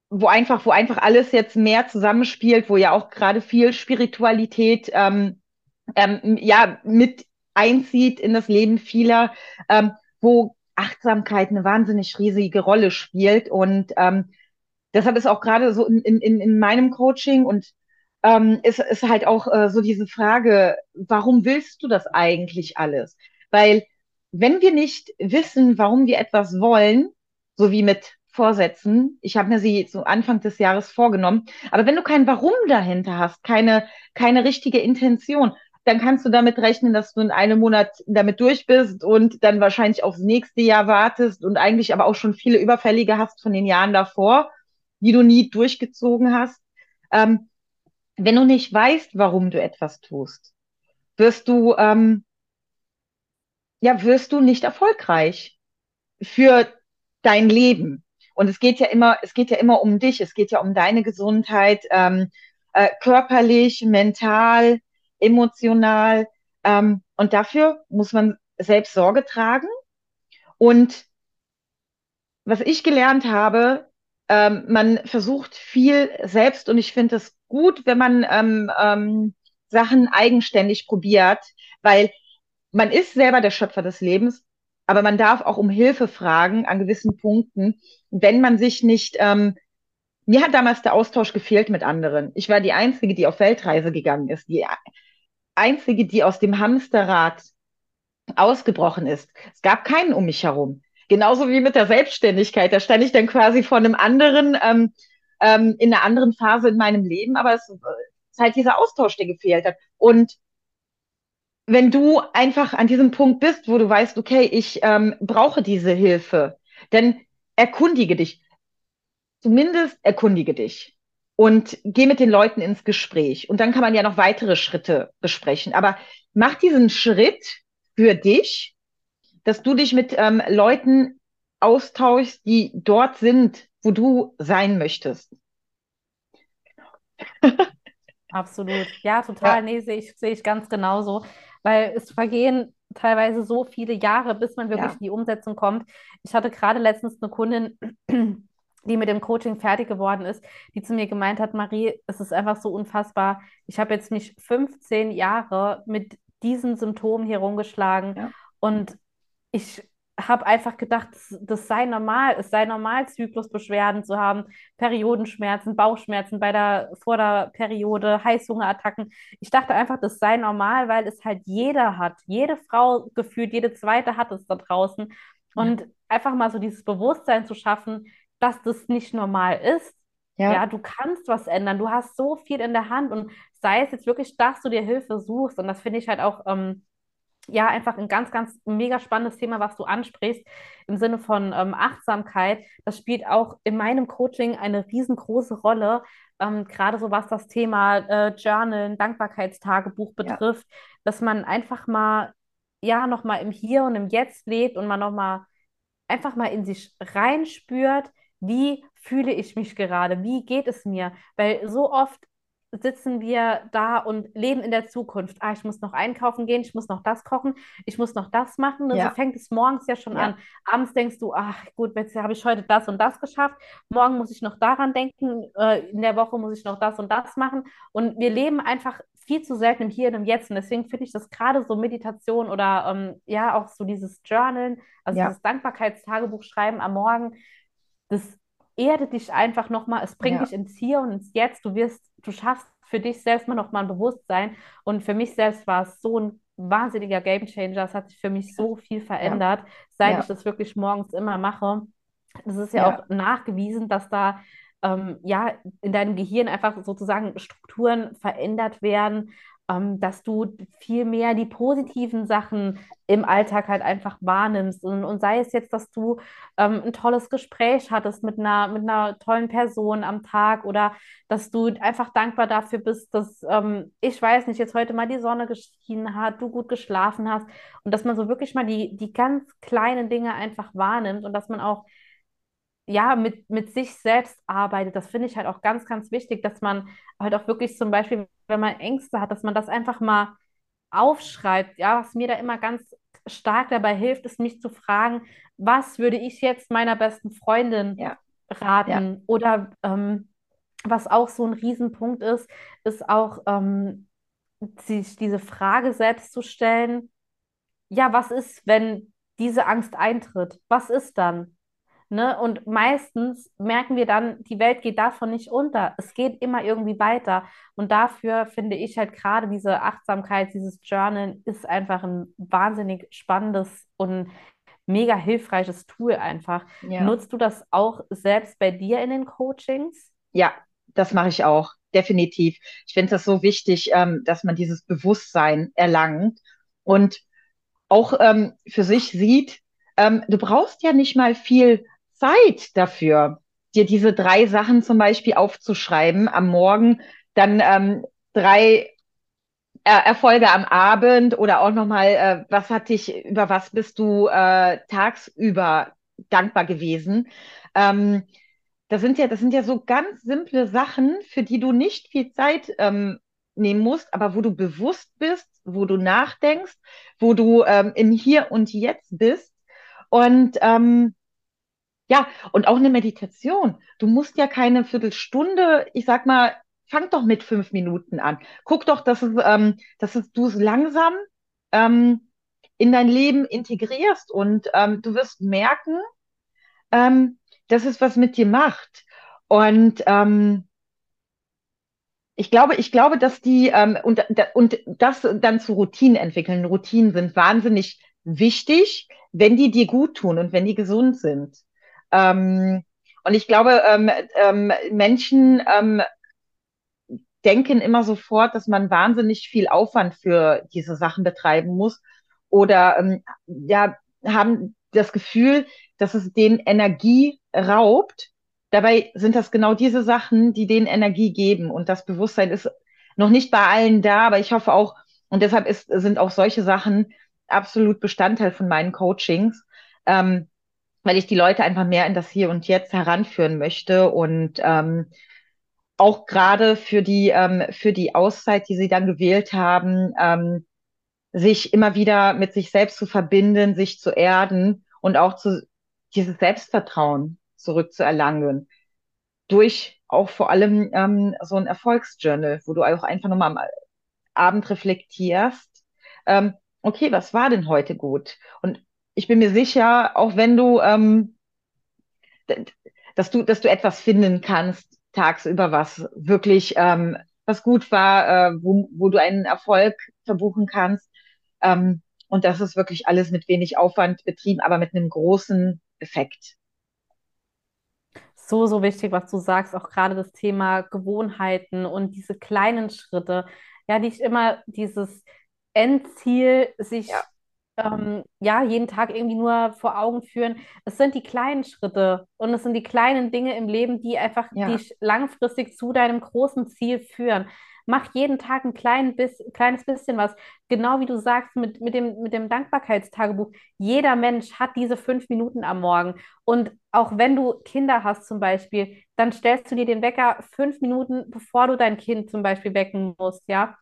wo einfach, wo einfach alles jetzt mehr zusammenspielt, wo ja auch gerade viel Spiritualität, ähm, ähm, ja, mit einzieht in das Leben vieler, ähm, wo Achtsamkeit eine wahnsinnig riesige Rolle spielt und ähm, deshalb ist auch gerade so in, in, in meinem Coaching und ähm, ist, ist halt auch äh, so diese Frage, warum willst du das eigentlich alles? Weil wenn wir nicht wissen, warum wir etwas wollen, so wie mit Vorsätzen, ich habe mir sie zu Anfang des Jahres vorgenommen, aber wenn du kein Warum dahinter hast, keine, keine richtige Intention, dann kannst du damit rechnen, dass du in einem Monat damit durch bist und dann wahrscheinlich aufs nächste Jahr wartest und eigentlich aber auch schon viele Überfällige hast von den Jahren davor, die du nie durchgezogen hast. Ähm, wenn du nicht weißt, warum du etwas tust, wirst du, ähm, ja, wirst du nicht erfolgreich für dein Leben. Und es geht ja immer, es geht ja immer um dich. Es geht ja um deine Gesundheit, ähm, äh, körperlich, mental, emotional. Ähm, und dafür muss man selbst Sorge tragen. Und was ich gelernt habe, ähm, man versucht viel selbst und ich finde es gut, wenn man ähm, ähm, Sachen eigenständig probiert, weil man ist selber der Schöpfer des Lebens, aber man darf auch um Hilfe fragen an gewissen Punkten, wenn man sich nicht, ähm, mir hat damals der Austausch gefehlt mit anderen. Ich war die Einzige, die auf Weltreise gegangen ist, die Einzige, die aus dem Hamsterrad ausgebrochen ist. Es gab keinen um mich herum. Genauso wie mit der Selbstständigkeit. Da stand ich dann quasi vor einem anderen, ähm, ähm, in einer anderen Phase in meinem Leben, aber es ist halt dieser Austausch, der gefehlt hat. Und wenn du einfach an diesem Punkt bist, wo du weißt, okay, ich ähm, brauche diese Hilfe, dann erkundige dich. Zumindest erkundige dich und geh mit den Leuten ins Gespräch. Und dann kann man ja noch weitere Schritte besprechen. Aber mach diesen Schritt für dich dass du dich mit ähm, Leuten austauschst, die dort sind, wo du sein möchtest. Absolut. Ja, total. Ja. Nee, sehe ich, sehe ich ganz genauso. Weil es vergehen teilweise so viele Jahre, bis man wirklich ja. in die Umsetzung kommt. Ich hatte gerade letztens eine Kundin, die mit dem Coaching fertig geworden ist, die zu mir gemeint hat, Marie, es ist einfach so unfassbar. Ich habe jetzt mich 15 Jahre mit diesen Symptomen hier rumgeschlagen Ja. und ich habe einfach gedacht, das, sei normal, es sei normal, Zyklusbeschwerden zu haben, Periodenschmerzen, Bauchschmerzen bei der, vor der Periode, Heißhungerattacken. Ich dachte einfach, das sei normal, weil es halt jeder hat. Jede Frau gefühlt, jede zweite hat es da draußen. Und einfach mal so dieses Bewusstsein zu schaffen, dass das nicht normal ist. Ja. Ja, du kannst was ändern. Du hast so viel in der Hand und sei es jetzt wirklich, dass du dir Hilfe suchst. Und das finde ich halt auch, ähm, ja, einfach ein ganz, ganz mega spannendes Thema, was du ansprichst, im Sinne von ähm, Achtsamkeit. Das spielt auch in meinem Coaching eine riesengroße Rolle, ähm, gerade so was das Thema äh, Journalen, Dankbarkeitstagebuch Ja. betrifft, dass man einfach mal, ja, nochmal im Hier und im Jetzt lebt und man nochmal einfach mal in sich reinspürt, wie fühle ich mich gerade, wie geht es mir? Weil so oft sitzen wir da und leben in der Zukunft. Ah, ich muss noch einkaufen gehen, ich muss noch das kochen, ich muss noch das machen. Also Ja. fängt es morgens ja schon Ja. an. Abends denkst du, ach gut, jetzt habe ich heute das und das geschafft. Morgen muss ich noch daran denken. Äh, in der Woche muss ich noch das und das machen. Und wir leben einfach viel zu selten im Hier und im Jetzt. Und deswegen finde ich das gerade so Meditation oder ähm, ja auch so dieses Journalen, also Ja. dieses Dankbarkeitstagebuch schreiben am Morgen, das erdet dich einfach nochmal, es bringt Ja. dich ins Hier und ins Jetzt. Du wirst, du schaffst für dich selbst mal nochmal ein Bewusstsein. Und für mich selbst war es so ein wahnsinniger Gamechanger. Es hat sich für mich so viel verändert, seit Ja. ich das wirklich morgens immer mache. Es ist ja Ja. auch nachgewiesen, dass da ähm, ja in deinem Gehirn einfach sozusagen Strukturen verändert werden, ähm, dass du viel mehr die positiven Sachen im Alltag halt einfach wahrnimmst. Und, und sei es jetzt, dass du ähm, ein tolles Gespräch hattest mit einer, mit einer tollen Person am Tag oder dass du einfach dankbar dafür bist, dass, ähm, ich weiß nicht, jetzt heute mal die Sonne geschienen hat, du gut geschlafen hast und dass man so wirklich mal die, die ganz kleinen Dinge einfach wahrnimmt und dass man auch ja, mit, mit sich selbst arbeitet. Das finde ich halt auch ganz, ganz wichtig, dass man halt auch wirklich zum Beispiel, wenn man Ängste hat, dass man das einfach mal aufschreibt. Ja, was mir da immer ganz stark dabei hilft, ist mich zu fragen, was würde ich jetzt meiner besten Freundin Ja. raten? Oder ähm, was auch so ein Riesenpunkt ist, ist auch ähm, sich diese Frage selbst zu stellen, ja, was ist, wenn diese Angst eintritt? Was ist dann? Ne? Und meistens merken wir dann, die Welt geht davon nicht unter. Es geht immer irgendwie weiter. Und dafür finde ich halt gerade diese Achtsamkeit, dieses Journalen ist einfach ein wahnsinnig spannendes und mega hilfreiches Tool einfach. Ja. Nutzt du das auch selbst bei dir in den Coachings? Ja, das mache ich auch, definitiv. Ich finde das so wichtig, ähm, dass man dieses Bewusstsein erlangt und auch ähm, für sich sieht, ähm, du brauchst ja nicht mal viel Zeit dafür, dir diese drei Sachen zum Beispiel aufzuschreiben am Morgen, dann ähm, drei Erfolge am Abend oder auch nochmal, äh, was hat dich, über was bist du äh, tagsüber dankbar gewesen? Ähm, das sind ja, das sind ja so ganz simple Sachen, für die du nicht viel Zeit ähm, nehmen musst, aber wo du bewusst bist, wo du nachdenkst, wo du ähm, im Hier und Jetzt bist. Und ähm, ja, und auch eine Meditation. Du musst ja keine Viertelstunde, ich sag mal, fang doch mit fünf Minuten an. Guck doch, dass es, ähm, dass es, du es langsam ähm, in dein Leben integrierst und ähm, du wirst merken, ähm, dass es was mit dir macht. Und ähm, ich glaube, ich glaube, dass die ähm, und, und das dann zu Routinen entwickeln. Routinen sind wahnsinnig wichtig, wenn die dir gut tun und wenn die gesund sind. Ähm, und ich glaube, ähm, ähm, Menschen ähm, denken immer sofort, dass man wahnsinnig viel Aufwand für diese Sachen betreiben muss oder ähm, ja, haben das Gefühl, dass es denen Energie raubt. Dabei sind das genau diese Sachen, die denen Energie geben. Und das Bewusstsein ist noch nicht bei allen da, aber ich hoffe auch, und deshalb ist, sind auch solche Sachen absolut Bestandteil von meinen Coachings, ähm, weil ich die Leute einfach mehr in das Hier und Jetzt heranführen möchte und ähm, auch gerade für die ähm, für die Auszeit, die sie dann gewählt haben, ähm, sich immer wieder mit sich selbst zu verbinden, sich zu erden und auch zu dieses Selbstvertrauen zurückzuerlangen. Durch auch vor allem ähm, so ein Erfolgsjournal, wo du auch einfach nochmal am Abend reflektierst, ähm, okay, was war denn heute gut? Und ich bin mir sicher, auch wenn du, ähm, dass du, dass du etwas finden kannst tagsüber, was wirklich, ähm, was gut war, äh, wo, wo du einen Erfolg verbuchen kannst. Ähm, und das ist wirklich alles mit wenig Aufwand betrieben, aber mit einem großen Effekt. So, so wichtig, was du sagst, auch gerade das Thema Gewohnheiten und diese kleinen Schritte. Ja, nicht immer dieses Endziel sich Ja, ähm, ja jeden Tag irgendwie nur vor Augen führen. Es sind die kleinen Schritte und es sind die kleinen Dinge im Leben, die einfach ja, dich langfristig zu deinem großen Ziel führen. Mach jeden Tag ein klein bis, kleines bisschen was. Genau wie du sagst mit, mit dem, mit dem Dankbarkeitstagebuch. Jeder Mensch hat diese fünf Minuten am Morgen. Und auch wenn du Kinder hast zum Beispiel, dann stellst du dir den Wecker fünf Minuten, bevor du dein Kind zum Beispiel wecken musst, ja.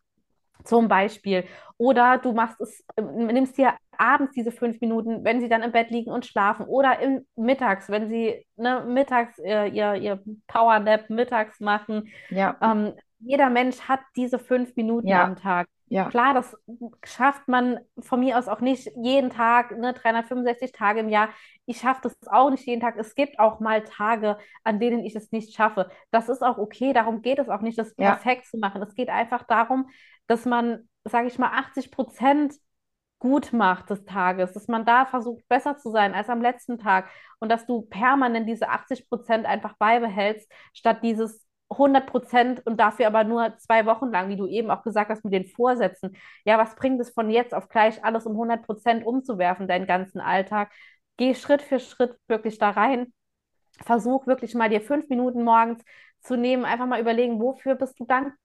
Zum Beispiel. Oder du machst es, nimmst dir abends diese fünf Minuten, wenn sie dann im Bett liegen und schlafen. Oder im, mittags, wenn sie ne, mittags äh, ihr, ihr Powernap mittags machen. ja, Ähm, jeder Mensch hat diese fünf Minuten ja, am Tag. ja, Klar, das schafft man von mir aus auch nicht jeden Tag, ne, 365 Tage im Jahr. Ich schaffe das auch nicht jeden Tag. Es gibt auch mal Tage, an denen ich es nicht schaffe. Das ist auch okay. Darum geht es auch nicht, das ja, perfekt zu machen. Es geht einfach darum, dass man, sage ich mal, 80 Prozent gut macht des Tages, dass man da versucht, besser zu sein als am letzten Tag und dass du permanent diese 80 Prozent einfach beibehältst, statt dieses 100 Prozent und dafür aber nur zwei Wochen lang, wie du eben auch gesagt hast, mit den Vorsätzen. Ja, was bringt es von jetzt auf gleich alles um 100 Prozent umzuwerfen, deinen ganzen Alltag? Geh Schritt für Schritt wirklich da rein. Versuch wirklich mal dir fünf Minuten morgens zu nehmen, einfach mal überlegen, wofür bist du dankbar?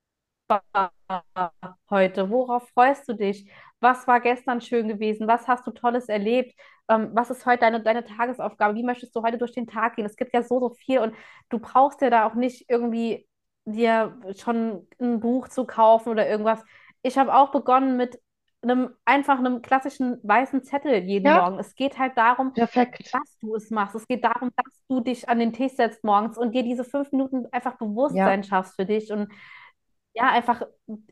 heute? Worauf freust du dich? Was war gestern schön gewesen? Was hast du Tolles erlebt? Ähm, was ist heute deine, deine Tagesaufgabe? Wie möchtest du heute durch den Tag gehen? Es gibt ja so, so viel und du brauchst ja da auch nicht irgendwie dir schon ein Buch zu kaufen oder irgendwas. Ich habe auch begonnen mit einem einfach einem klassischen weißen Zettel jeden ja, Morgen. Es geht halt darum, perfekt. dass du es machst. Es geht darum, dass du dich an den Tisch setzt morgens und dir diese fünf Minuten einfach Ja, Bewusstsein schaffst für dich und ja, einfach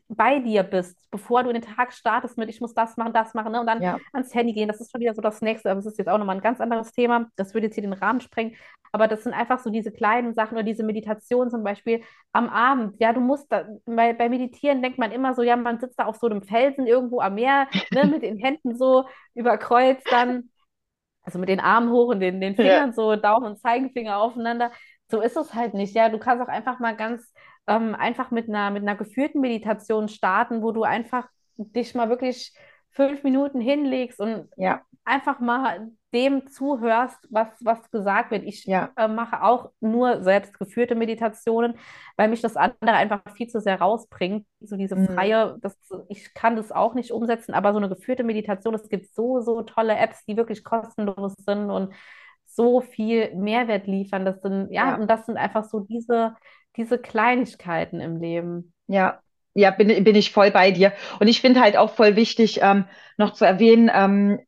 bei dir bist, bevor du in den Tag startest mit, ich muss das machen, das machen, ne? Und dann ja, ans Handy gehen. Das ist schon wieder so das Nächste. Aber das ist jetzt auch nochmal ein ganz anderes Thema. Das würde jetzt hier den Rahmen sprengen. Aber das sind einfach so diese kleinen Sachen oder diese Meditation zum Beispiel am Abend. Ja, du musst, da, bei, bei Meditieren denkt man immer so, ja, man sitzt da auf so einem Felsen irgendwo am Meer, ne, mit den Händen so überkreuzt dann, also mit den Armen hoch und den, den ja, Fingern so, Daumen und Zeigefinger aufeinander. So ist es halt nicht. Ja, du kannst auch einfach mal ganz ähm, einfach mit einer, mit einer geführten Meditation starten, wo du einfach dich mal wirklich fünf Minuten hinlegst und ja, einfach mal dem zuhörst, was, was gesagt wird. Ich ja, äh, mache auch nur selbst geführte Meditationen, weil mich das andere einfach viel zu sehr rausbringt. So diese mm, freie, das, ich kann das auch nicht umsetzen, aber so eine geführte Meditation, es gibt so, so tolle Apps, die wirklich kostenlos sind und so viel Mehrwert liefern. Das sind, ja, ja, und das sind einfach so diese, diese Kleinigkeiten im Leben. ja, ja, bin, bin ich voll bei dir. Und ich finde halt auch voll wichtig, ähm, noch zu erwähnen, ähm,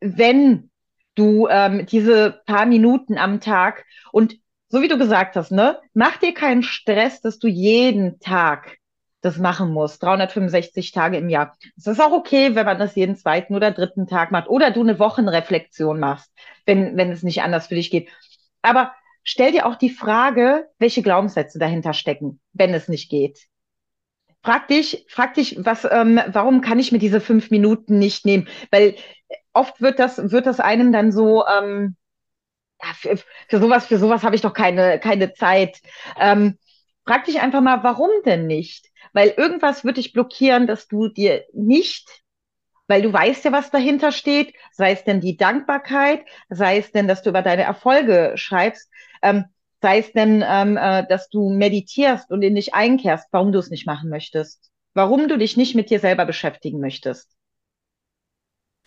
wenn du ähm, diese paar Minuten am Tag und so wie du gesagt hast, ne, mach dir keinen Stress, dass du jeden Tag das machen musst, 365 Tage im Jahr. Es ist auch okay, wenn man das jeden zweiten oder dritten Tag macht oder du eine Wochenreflexion machst, wenn, wenn es nicht anders für dich geht. Aber stell dir auch die Frage, welche Glaubenssätze dahinter stecken, wenn es nicht geht. Frag dich, frag dich, was, ähm, warum kann ich mir diese fünf Minuten nicht nehmen? Weil oft wird das, wird das einem dann so, ähm, ja, für, für sowas, für sowas habe ich doch keine, keine Zeit. Ähm, frag dich einfach mal, warum denn nicht? Weil irgendwas wird dich blockieren, dass du dir nicht, weil du weißt ja, was dahinter steht, sei es denn die Dankbarkeit, sei es denn, dass du über deine Erfolge schreibst, ähm, sei es denn, ähm, äh, dass du meditierst und in dich einkehrst, warum du es nicht machen möchtest, warum du dich nicht mit dir selber beschäftigen möchtest.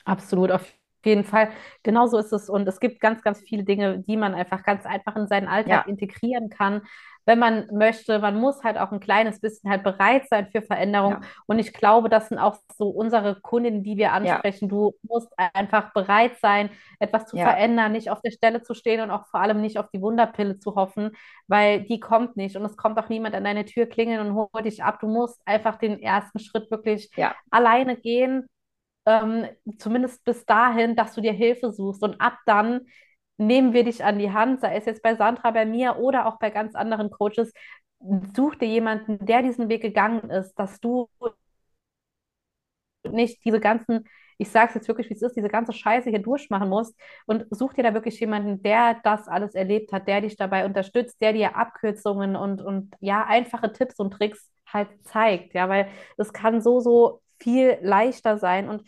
Absolut, auf jeden Fall. Genau so ist es. Und es gibt ganz, ganz viele Dinge, die man einfach ganz einfach in seinen Alltag Ja, integrieren kann, wenn man möchte. Man muss halt auch ein kleines bisschen halt bereit sein für Veränderung. ja, Und ich glaube, das sind auch so unsere Kundinnen, die wir ja, ansprechen. Du musst einfach bereit sein, etwas zu ja, verändern, nicht auf der Stelle zu stehen und auch vor allem nicht auf die Wunderpille zu hoffen, weil die kommt nicht. Und es kommt auch niemand an deine Tür klingeln und holt dich ab. Du musst einfach den ersten Schritt wirklich ja, alleine gehen ähm, zumindest bis dahin, dass du dir Hilfe suchst. Und ab dann nehmen wir dich an die Hand, sei es jetzt bei Sandra, bei mir oder auch bei ganz anderen Coaches. Such dir jemanden, der diesen Weg gegangen ist, dass du nicht diese ganzen, ich sage es jetzt wirklich, wie es ist, diese ganze Scheiße hier durchmachen musst und such dir da wirklich jemanden, der das alles erlebt hat, der dich dabei unterstützt, der dir Abkürzungen und, und ja, einfache Tipps und Tricks halt zeigt, ja, weil es kann so, so viel leichter sein und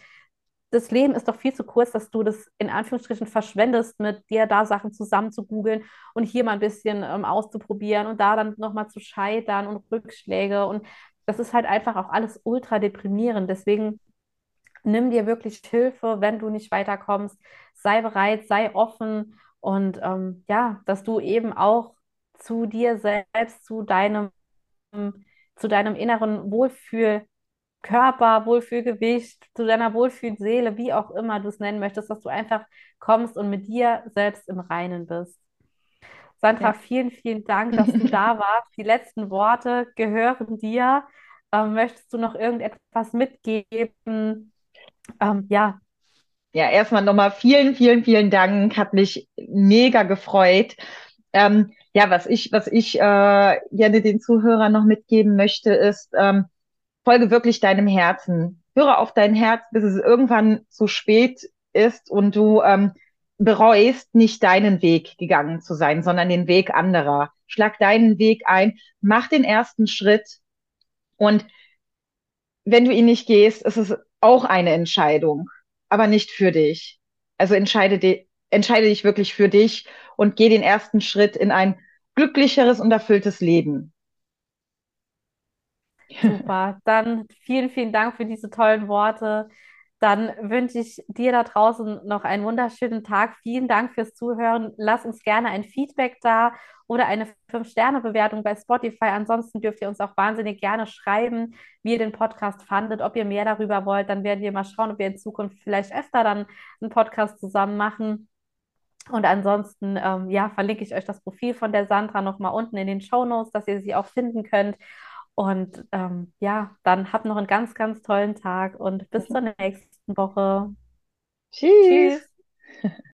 das Leben ist doch viel zu kurz, dass du das in Anführungsstrichen verschwendest, mit dir da Sachen zusammen zu googeln und hier mal ein bisschen ähm, auszuprobieren und da dann nochmal zu scheitern und Rückschläge. Und das ist halt einfach auch alles ultra deprimierend. Deswegen nimm dir wirklich Hilfe, wenn du nicht weiterkommst. Sei bereit, sei offen und ähm, ja, dass du eben auch zu dir selbst, zu deinem, zu deinem inneren Wohlfühl Körper, Wohlfühlgewicht, zu deiner Wohlfühlseele, wie auch immer du es nennen möchtest, dass du einfach kommst und mit dir selbst im Reinen bist. Sandra, ja. vielen, vielen Dank, dass du da warst. Die letzten Worte gehören dir. Ähm, möchtest du noch irgendetwas mitgeben? Ähm, ja, Ja, erstmal nochmal vielen, vielen, vielen Dank. Hat mich mega gefreut. Ähm, ja, was ich, was ich äh, gerne den Zuhörern noch mitgeben möchte, ist, ähm, folge wirklich deinem Herzen. Höre auf dein Herz, bis es irgendwann zu spät ist und du ähm, bereust, nicht deinen Weg gegangen zu sein, sondern den Weg anderer. Schlag deinen Weg ein, mach den ersten Schritt und wenn du ihn nicht gehst, ist es auch eine Entscheidung, aber nicht für dich. Also entscheide, di entscheide dich wirklich für dich und geh den ersten Schritt in ein glücklicheres und erfülltes Leben. Super. Dann vielen, vielen Dank für diese tollen Worte. Dann wünsche ich dir da draußen noch einen wunderschönen Tag. Vielen Dank fürs Zuhören. Lass uns gerne ein Feedback da oder eine fünf sterne bewertung bei Spotify. Ansonsten dürft ihr uns auch wahnsinnig gerne schreiben, wie ihr den Podcast fandet, ob ihr mehr darüber wollt. Dann werden wir mal schauen, ob wir in Zukunft vielleicht öfter dann einen Podcast zusammen machen. Und ansonsten, ähm, ja, verlinke ich euch das Profil von der Sandra nochmal unten in den Show Notes, dass ihr sie auch finden könnt. Und ähm, ja, dann habt noch einen ganz, ganz tollen Tag und bis zur nächsten Woche. Tschüss. Tschüss.